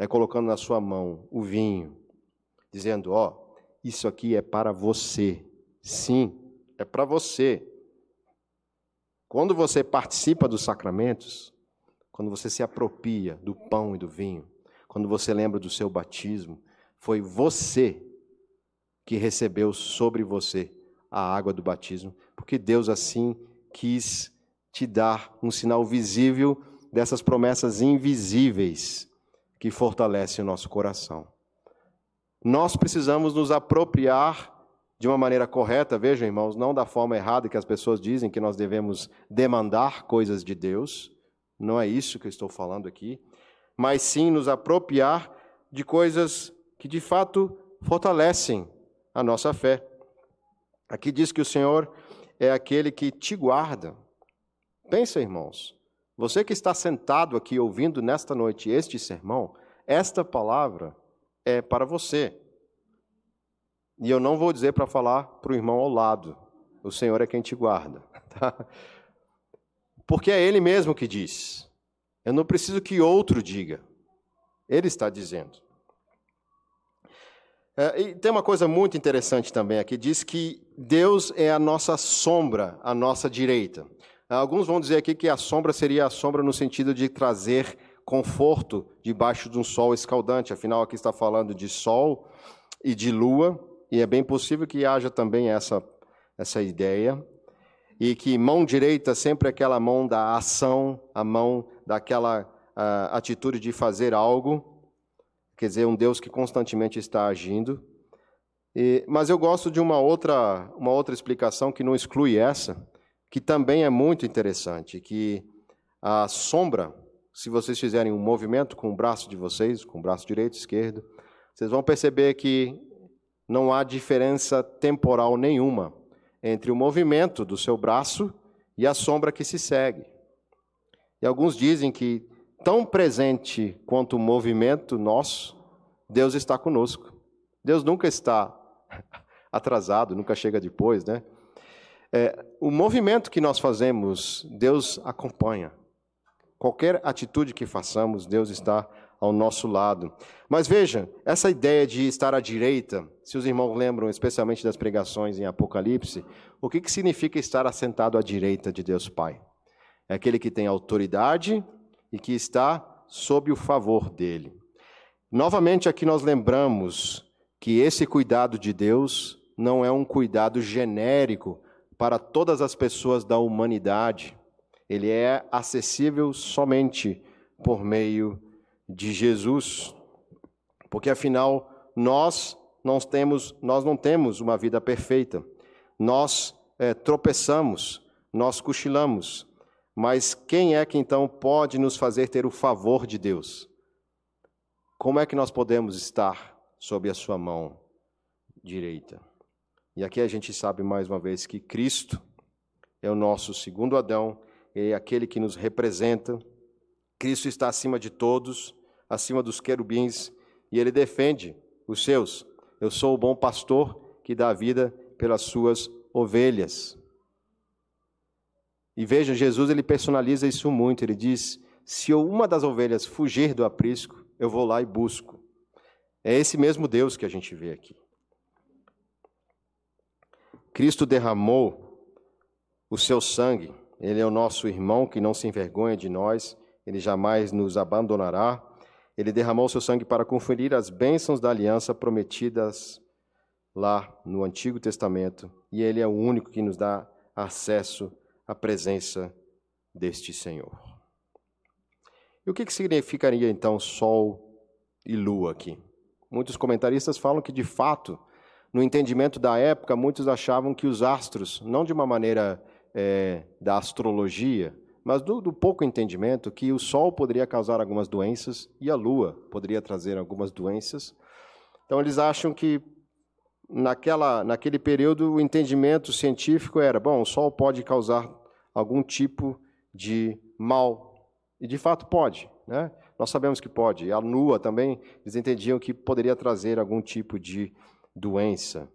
é colocando na sua mão o vinho, dizendo: Ó, oh, isso aqui é para você. Sim, é para você. Quando você participa dos sacramentos, quando você se apropria do pão e do vinho, quando você lembra do seu batismo, foi você que recebeu sobre você a água do batismo, porque Deus assim quis te dar um sinal visível dessas promessas invisíveis que fortalecem o nosso coração. Nós precisamos nos apropriar de uma maneira correta, vejam, irmãos, não da forma errada que as pessoas dizem que nós devemos demandar coisas de Deus, não é isso que eu estou falando aqui, mas sim nos apropriar de coisas que de fato fortalecem a nossa fé. Aqui diz que o Senhor é aquele que te guarda. Pensa, irmãos, você que está sentado aqui ouvindo nesta noite este sermão, esta palavra é para você. E eu não vou dizer para falar para o irmão ao lado. O Senhor é quem te guarda. <laughs> Tá? Porque é Ele mesmo que diz. Eu não preciso que outro diga. Ele está dizendo. É, e tem uma coisa muito interessante também aqui: diz que Deus é a nossa sombra, a nossa direita. Alguns vão dizer aqui que a sombra seria a sombra no sentido de trazer conforto debaixo de um sol escaldante. Afinal, aqui está falando de sol e de lua, e é bem possível que haja também essa, essa ideia e que mão direita sempre é aquela mão da ação, a mão daquela uh, atitude de fazer algo, quer dizer, um Deus que constantemente está agindo. E, mas eu gosto de uma outra, uma outra explicação que não exclui essa, que também é muito interessante, que a sombra, se vocês fizerem um movimento com o braço de vocês, com o braço direito esquerdo, vocês vão perceber que não há diferença temporal nenhuma entre o movimento do seu braço e a sombra que se segue. E alguns dizem que, tão presente quanto o movimento nosso, Deus está conosco. Deus nunca está <laughs> atrasado, nunca chega depois, né? É, o movimento que nós fazemos, Deus acompanha. Qualquer atitude que façamos, Deus está ao nosso lado. Mas veja, essa ideia de estar à direita, se os irmãos lembram especialmente das pregações em Apocalipse, o que, que significa estar assentado à direita de Deus Pai? É aquele que tem autoridade e que está sob o favor dele. Novamente, aqui nós lembramos que esse cuidado de Deus não é um cuidado genérico para todas as pessoas da humanidade. Ele é acessível somente por meio de Jesus, porque afinal nós não temos, nós não temos uma vida perfeita. Nós é, tropeçamos, nós cochilamos, mas quem é que então pode nos fazer ter o favor de Deus? Como é que nós podemos estar sob a sua mão direita? E aqui a gente sabe mais uma vez que Cristo é o nosso segundo Adão, é aquele que nos representa, Cristo está acima de todos, acima dos querubins, e ele defende os seus. Eu sou o bom pastor que dá vida pelas suas ovelhas. E veja, Jesus ele personaliza isso muito. Ele diz: se uma das ovelhas fugir do aprisco, eu vou lá e busco. É esse mesmo Deus que a gente vê aqui. Cristo derramou o seu sangue. Ele é o nosso irmão que não se envergonha de nós. Ele jamais nos abandonará. Ele derramou seu sangue para conferir as bênçãos da aliança prometidas lá no Antigo Testamento. E ele é o único que nos dá acesso à presença deste Senhor. E o que, que significaria então sol e lua aqui? Muitos comentaristas falam que, de fato, no entendimento da época, muitos achavam que os astros, não de uma maneira é, da astrologia, mas do, do, pouco entendimento, que o Sol poderia causar algumas doenças e a Lua poderia trazer algumas doenças. Então, eles acham que naquela, naquele período o entendimento científico era: bom, o Sol pode causar algum tipo de mal. E de fato pode. Né? Nós sabemos que pode. A Lua também, eles entendiam que poderia trazer algum tipo de doença.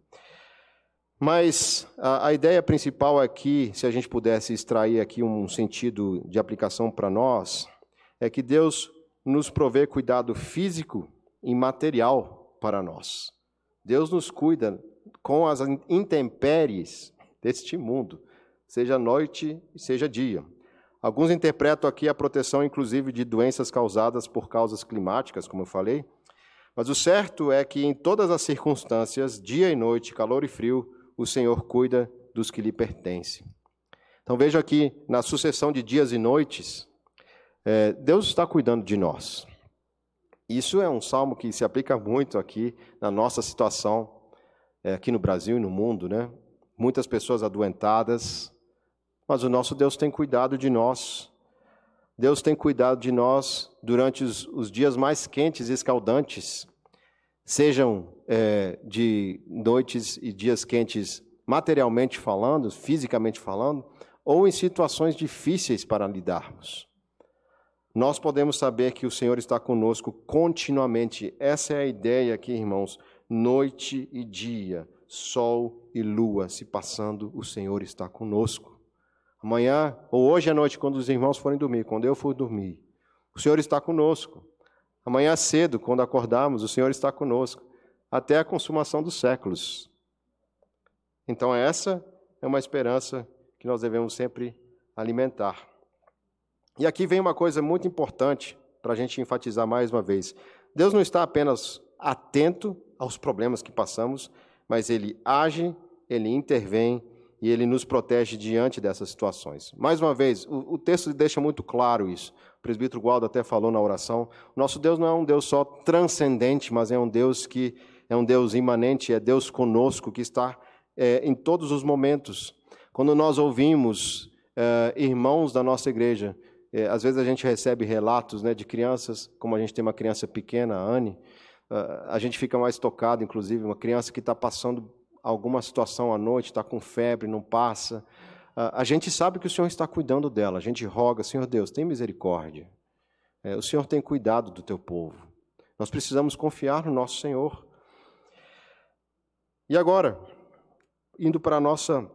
Mas a, a, ideia principal aqui, se a gente pudesse extrair aqui um sentido de aplicação para nós, é que Deus nos provê cuidado físico e material para nós. Deus nos cuida com as intempéries deste mundo, seja noite seja dia. Alguns interpretam aqui a proteção, inclusive, de doenças causadas por causas climáticas, como eu falei, mas o certo é que em todas as circunstâncias, dia e noite, calor e frio, o Senhor cuida dos que lhe pertencem. Então veja aqui, na sucessão de dias e noites, é, Deus está cuidando de nós. Isso é um salmo que se aplica muito aqui na nossa situação, é, aqui no Brasil e no mundo, né? Muitas pessoas adoentadas, mas o nosso Deus tem cuidado de nós. Deus tem cuidado de nós durante os, os dias mais quentes e escaldantes, sejam é, de noites e dias quentes materialmente falando, fisicamente falando, ou em situações difíceis para lidarmos. Nós podemos saber que o Senhor está conosco continuamente. Essa é a ideia aqui, irmãos. Noite e dia, sol e lua se passando, o Senhor está conosco. Amanhã ou hoje à noite, quando os irmãos forem dormir, quando eu for dormir, o Senhor está conosco. Amanhã cedo, quando acordarmos, o Senhor está conosco, até a consumação dos séculos. Então, essa é uma esperança que nós devemos sempre alimentar. E aqui vem uma coisa muito importante para a gente enfatizar mais uma vez: Deus não está apenas atento aos problemas que passamos, mas Ele age, Ele intervém e ele nos protege diante dessas situações. Mais uma vez, o, o, texto deixa muito claro isso. O presbítero Gualdo até falou na oração. Nosso Deus não é um Deus só transcendente, mas é um Deus que é um Deus imanente, é Deus conosco, que está é, em todos os momentos. Quando nós ouvimos é, irmãos da nossa igreja, é, às vezes a gente recebe relatos né, de crianças, como a gente tem uma criança pequena, a Anne, a gente fica mais tocado, inclusive, uma criança que está passando alguma situação à noite, está com febre, não passa. A gente sabe que o Senhor está cuidando dela. A gente roga, Senhor Deus, tem misericórdia. É, o Senhor tem cuidado do teu povo. Nós precisamos confiar no nosso Senhor. E agora, indo para a nossa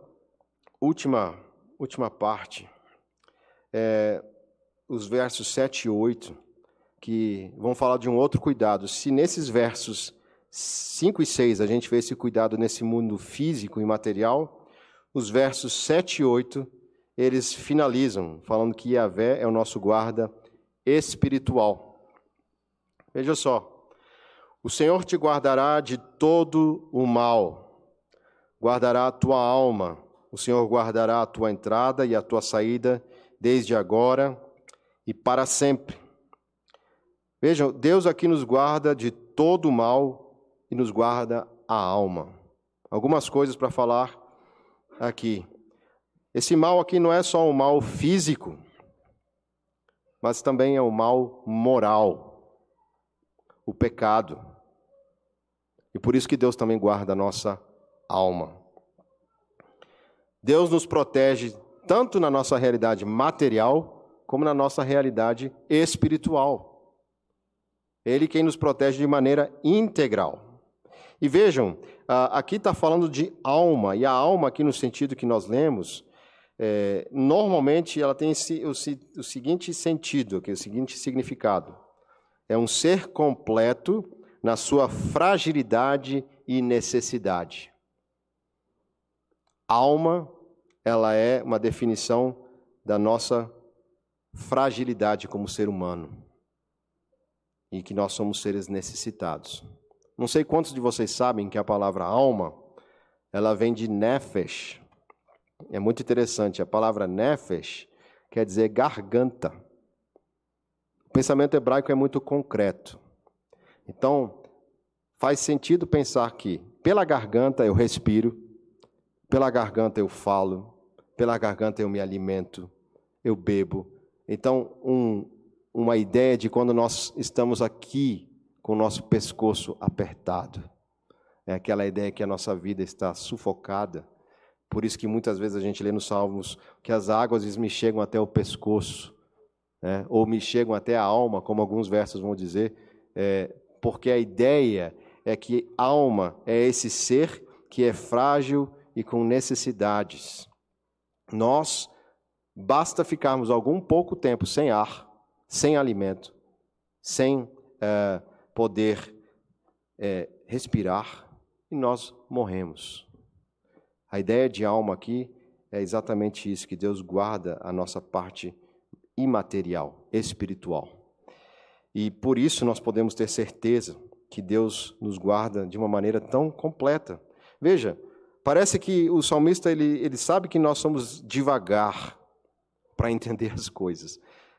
última, última parte, é, os versos 7 e 8, que vão falar de um outro cuidado. Se nesses versos 5 e 6 a gente vê esse cuidado nesse mundo físico e material. Os versos 7 e 8, eles finalizam falando que Yahvé é o nosso guarda espiritual. Veja só. O Senhor te guardará de todo o mal. Guardará a tua alma. O Senhor guardará a tua entrada e a tua saída desde agora e para sempre. Vejam, Deus aqui nos guarda de todo o mal e nos guarda a alma. Algumas coisas para falar aqui. Esse mal aqui não é só um mal físico, mas também é um mal moral, o pecado. E por isso que Deus também guarda a nossa alma. Deus nos protege tanto na nossa realidade material, como na nossa realidade espiritual. Ele quem nos protege de maneira integral. E vejam, aqui está falando de alma, e a alma, aqui no sentido que nós lemos, é, normalmente ela tem esse, o, o seguinte sentido, aqui, o seguinte significado: é um ser completo na sua fragilidade e necessidade. Alma, ela é uma definição da nossa fragilidade como ser humano e que nós somos seres necessitados. Não sei quantos de vocês sabem que a palavra alma, ela vem de nefesh. É muito interessante, a palavra nefesh quer dizer garganta. O pensamento hebraico é muito concreto. Então, faz sentido pensar que pela garganta eu respiro, pela garganta eu falo, pela garganta eu me alimento, eu bebo. Então, um, uma ideia de quando nós estamos aqui com o nosso pescoço apertado. É aquela ideia que a nossa vida está sufocada. Por isso que muitas vezes a gente lê nos Salmos que as águas me chegam até o pescoço, né? ou me chegam até a alma, como alguns versos vão dizer, é, porque a ideia é que alma é esse ser que é frágil e com necessidades. Nós basta ficarmos algum pouco tempo sem ar, sem alimento, sem é, poder é, respirar, e nós morremos. A ideia de alma aqui é exatamente isso, que Deus guarda a nossa parte imaterial, espiritual. E por isso nós podemos ter certeza que Deus nos guarda de uma maneira tão completa. Veja, parece que o salmista ele, ele sabe que nós somos devagar para entender as coisas.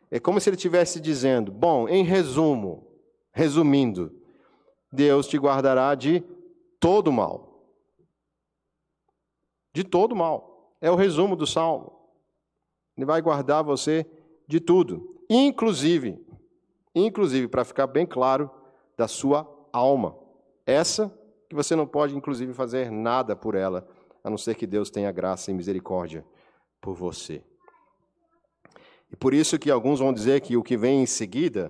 É como se ele estivesse dizendo: Bom, em resumo, resumindo, Deus te guardará de todo mal. De todo mal. É o resumo do salmo. Ele vai guardar você de tudo, inclusive, inclusive para ficar bem claro, da sua alma. Essa que você não pode inclusive fazer nada por ela, a não ser que Deus tenha graça e misericórdia por você. E por isso que alguns vão dizer que o que vem em seguida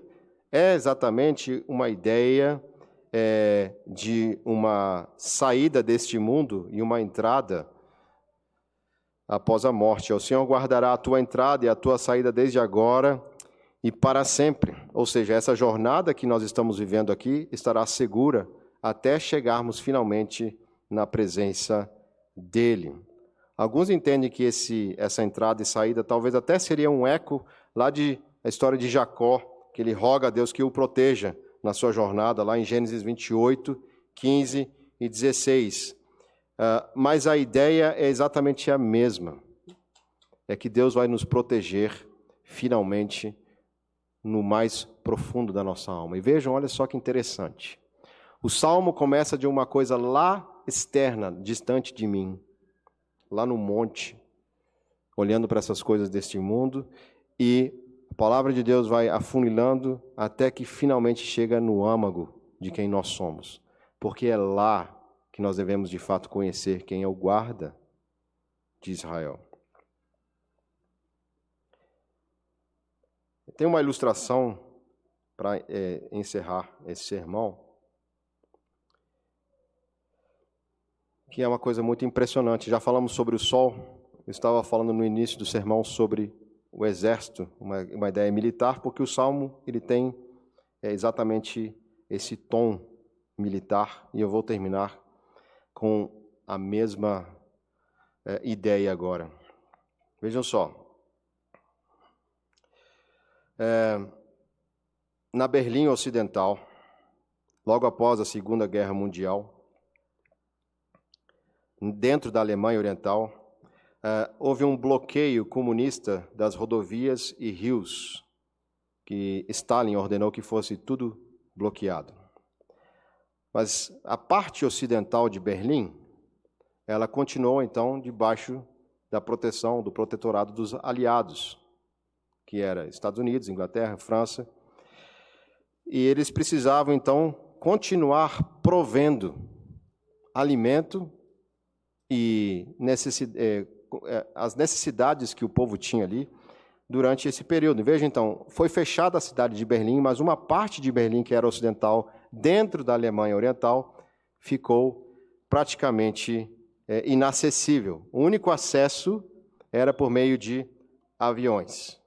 é exatamente uma ideia é, de uma saída deste mundo e uma entrada após a morte. O Senhor guardará a tua entrada e a tua saída desde agora e para sempre. Ou seja, essa jornada que nós estamos vivendo aqui estará segura até chegarmos finalmente na presença dele. Alguns entendem que esse, essa entrada e saída talvez até seria um eco lá de a história de Jacó, que ele roga a Deus que o proteja na sua jornada, lá em Gênesis 28, 15 e 16. Uh, ah, mas a ideia é exatamente a mesma. É que Deus vai nos proteger finalmente no mais profundo da nossa alma. E vejam, olha só que interessante. O salmo começa de uma coisa lá externa, distante de mim lá no monte, olhando para essas coisas deste mundo, e a palavra de Deus vai afunilando até que finalmente chega no âmago de quem nós somos, porque é lá que nós devemos de fato conhecer quem é o guarda de Israel. Tem uma ilustração para é, encerrar esse sermão. que é uma coisa muito impressionante. Já falamos sobre o sol, eu estava falando no início do sermão sobre o exército, uma, uma ideia militar, porque o salmo ele tem é, exatamente esse tom militar, e eu vou terminar com a mesma é, ideia agora. Vejam só. É, na Berlim Ocidental, logo após a Segunda Guerra Mundial, dentro da Alemanha Oriental, uh, houve um bloqueio comunista das rodovias e rios, que Stalin ordenou que fosse tudo bloqueado. Mas a parte ocidental de Berlim, ela continuou então debaixo da proteção do protetorado dos aliados, que era Estados Unidos, Inglaterra, França, e eles precisavam então continuar provendo alimento e é, é, as necessidades que o povo tinha ali durante esse período. Veja então, foi fechada a cidade de Berlim, mas uma parte de Berlim, que era ocidental, dentro da Alemanha Oriental, ficou praticamente é, inacessível. O único acesso era por meio de aviões.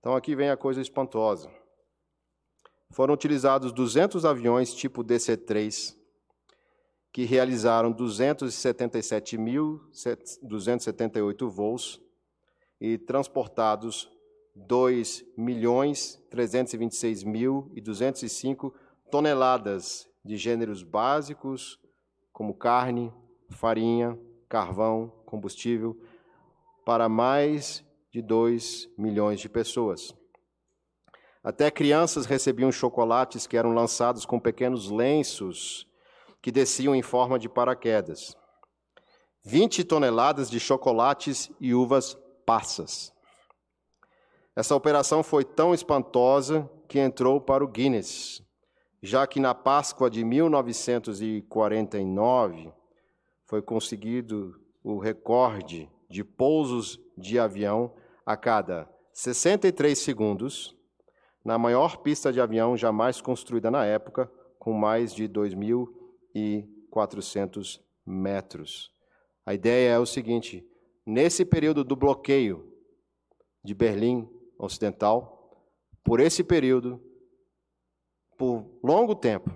Então aqui vem a coisa espantosa. Foram utilizados 200 aviões tipo DC-3, que realizaram 277.278 voos e transportados 2 milhões 326 mil e 205 toneladas de gêneros básicos, como carne, farinha, carvão, combustível, para mais de 2 milhões de pessoas. Até crianças recebiam chocolates que eram lançados com pequenos lenços que desciam em forma de paraquedas. 20 toneladas de chocolates e uvas passas. Essa operação foi tão espantosa que entrou para o Guinness, já que na Páscoa de 1949 foi conseguido o recorde de pousos de avião a cada 63 segundos, na maior pista de avião jamais construída na época, com mais de 2.400 metros. A ideia é o seguinte: nesse período do bloqueio de Berlim Ocidental, por esse período, por longo tempo,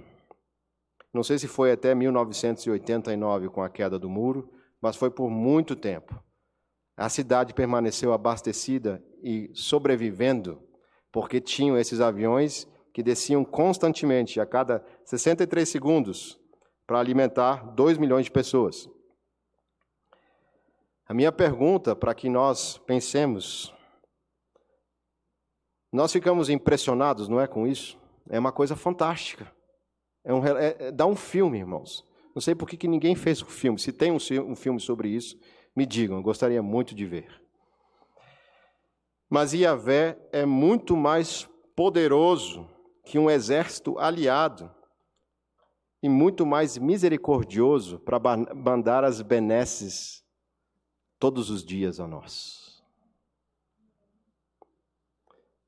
não sei se foi até 1989 com a queda do muro, mas foi por muito tempo. A cidade permaneceu abastecida e sobrevivendo porque tinham esses aviões que desciam constantemente, a cada 63 segundos, para alimentar 2 milhões de pessoas. A minha pergunta para que nós pensemos nós ficamos impressionados, não é, com isso? É uma coisa fantástica. É um, é, é, dá um filme, irmãos. Não sei por que, ninguém fez o um filme. Se tem um, um filme sobre isso, me digam, eu gostaria muito de ver. Mas Iavé é muito mais poderoso que um exército aliado e muito mais misericordioso para mandar as benesses todos os dias a nós.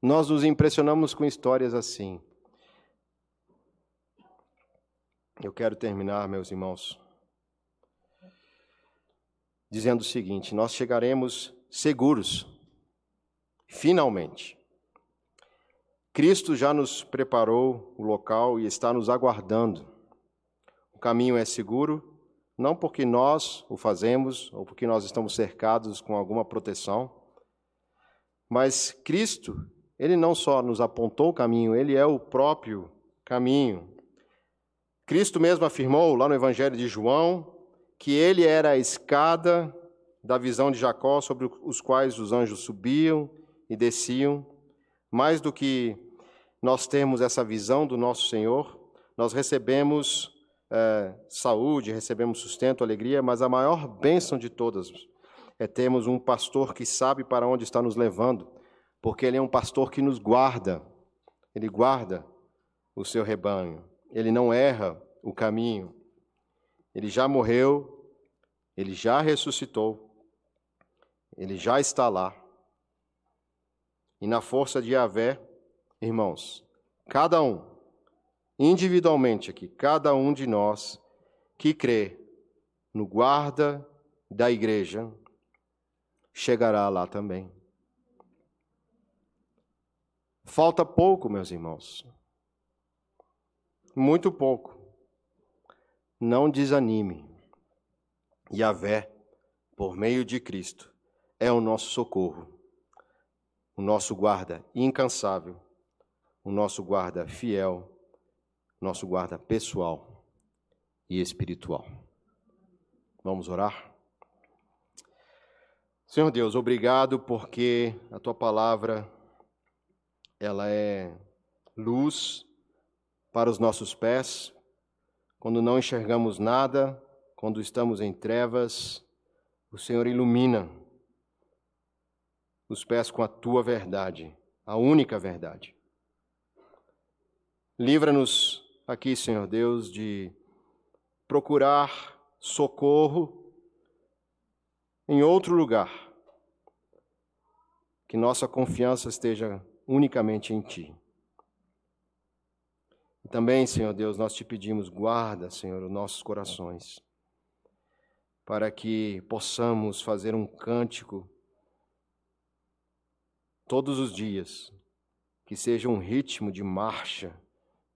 Nós nos impressionamos com histórias assim. Eu quero terminar, meus irmãos, dizendo o seguinte: nós chegaremos seguros, finalmente. Cristo já nos preparou o local e está nos aguardando. O caminho é seguro, não porque nós o fazemos ou porque nós estamos cercados com alguma proteção, mas Cristo ele não só nos apontou o caminho, ele é o próprio caminho. Cristo mesmo afirmou lá no Evangelho de João que ele era a escada da visão de Jacó sobre os quais os anjos subiam e desciam. Mais do que nós termos essa visão do nosso Senhor, nós recebemos é, saúde, recebemos sustento, alegria, mas a maior bênção de todas é termos um pastor que sabe para onde está nos levando porque Ele é um pastor que nos guarda, Ele guarda o seu rebanho, Ele não erra o caminho, Ele já morreu, Ele já ressuscitou, Ele já está lá. E na força de Yahvé, irmãos, cada um, individualmente aqui, cada um de nós que crê no guarda da igreja, chegará lá também. Falta pouco, meus irmãos. Muito pouco. Não desanime. Yahvé, por meio de Cristo, é o nosso socorro, o nosso guarda incansável, o nosso guarda fiel, nosso guarda pessoal e espiritual. Vamos orar? Senhor Deus, obrigado porque a tua palavra ela é luz para os nossos pés, quando não enxergamos nada, quando estamos em trevas, o Senhor ilumina os pés com a tua verdade, a única verdade. Livra-nos aqui, Senhor Deus, de procurar socorro em outro lugar. Que nossa confiança esteja unicamente em Ti. E também, Senhor Deus, nós te pedimos, guarda, Senhor, os nossos corações, para que possamos fazer um cântico todos os dias, que seja um ritmo de marcha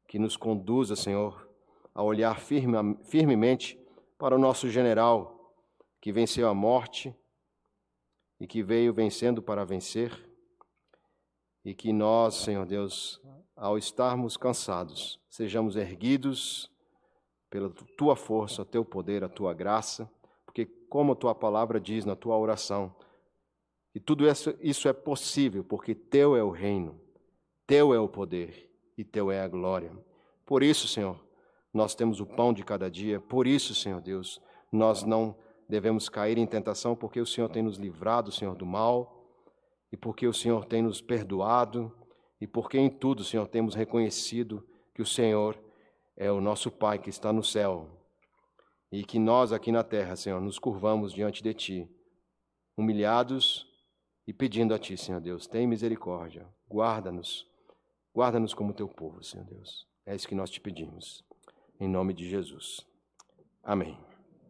que nos conduza, Senhor, a olhar firme, firmemente para o nosso general que venceu a morte e que veio vencendo para vencer, e que nós, Senhor Deus, ao estarmos cansados, sejamos erguidos pela tua força, teu poder, a tua graça, porque, como a tua palavra diz na tua oração, e tudo isso é possível porque teu é o reino, teu é o poder e teu é a glória. Por isso, Senhor, nós temos o pão de cada dia. Por isso, Senhor Deus, nós não devemos cair em tentação, porque o Senhor tem nos livrado, Senhor, do mal, e porque o Senhor tem nos perdoado, e porque em tudo, Senhor, temos reconhecido que o Senhor é o nosso Pai que está no céu, e que nós aqui na terra, Senhor, nos curvamos diante de Ti, humilhados e pedindo a Ti, Senhor Deus, tem misericórdia, guarda-nos, guarda-nos como Teu povo, Senhor Deus. É isso que nós te pedimos. Em nome de Jesus. Amém.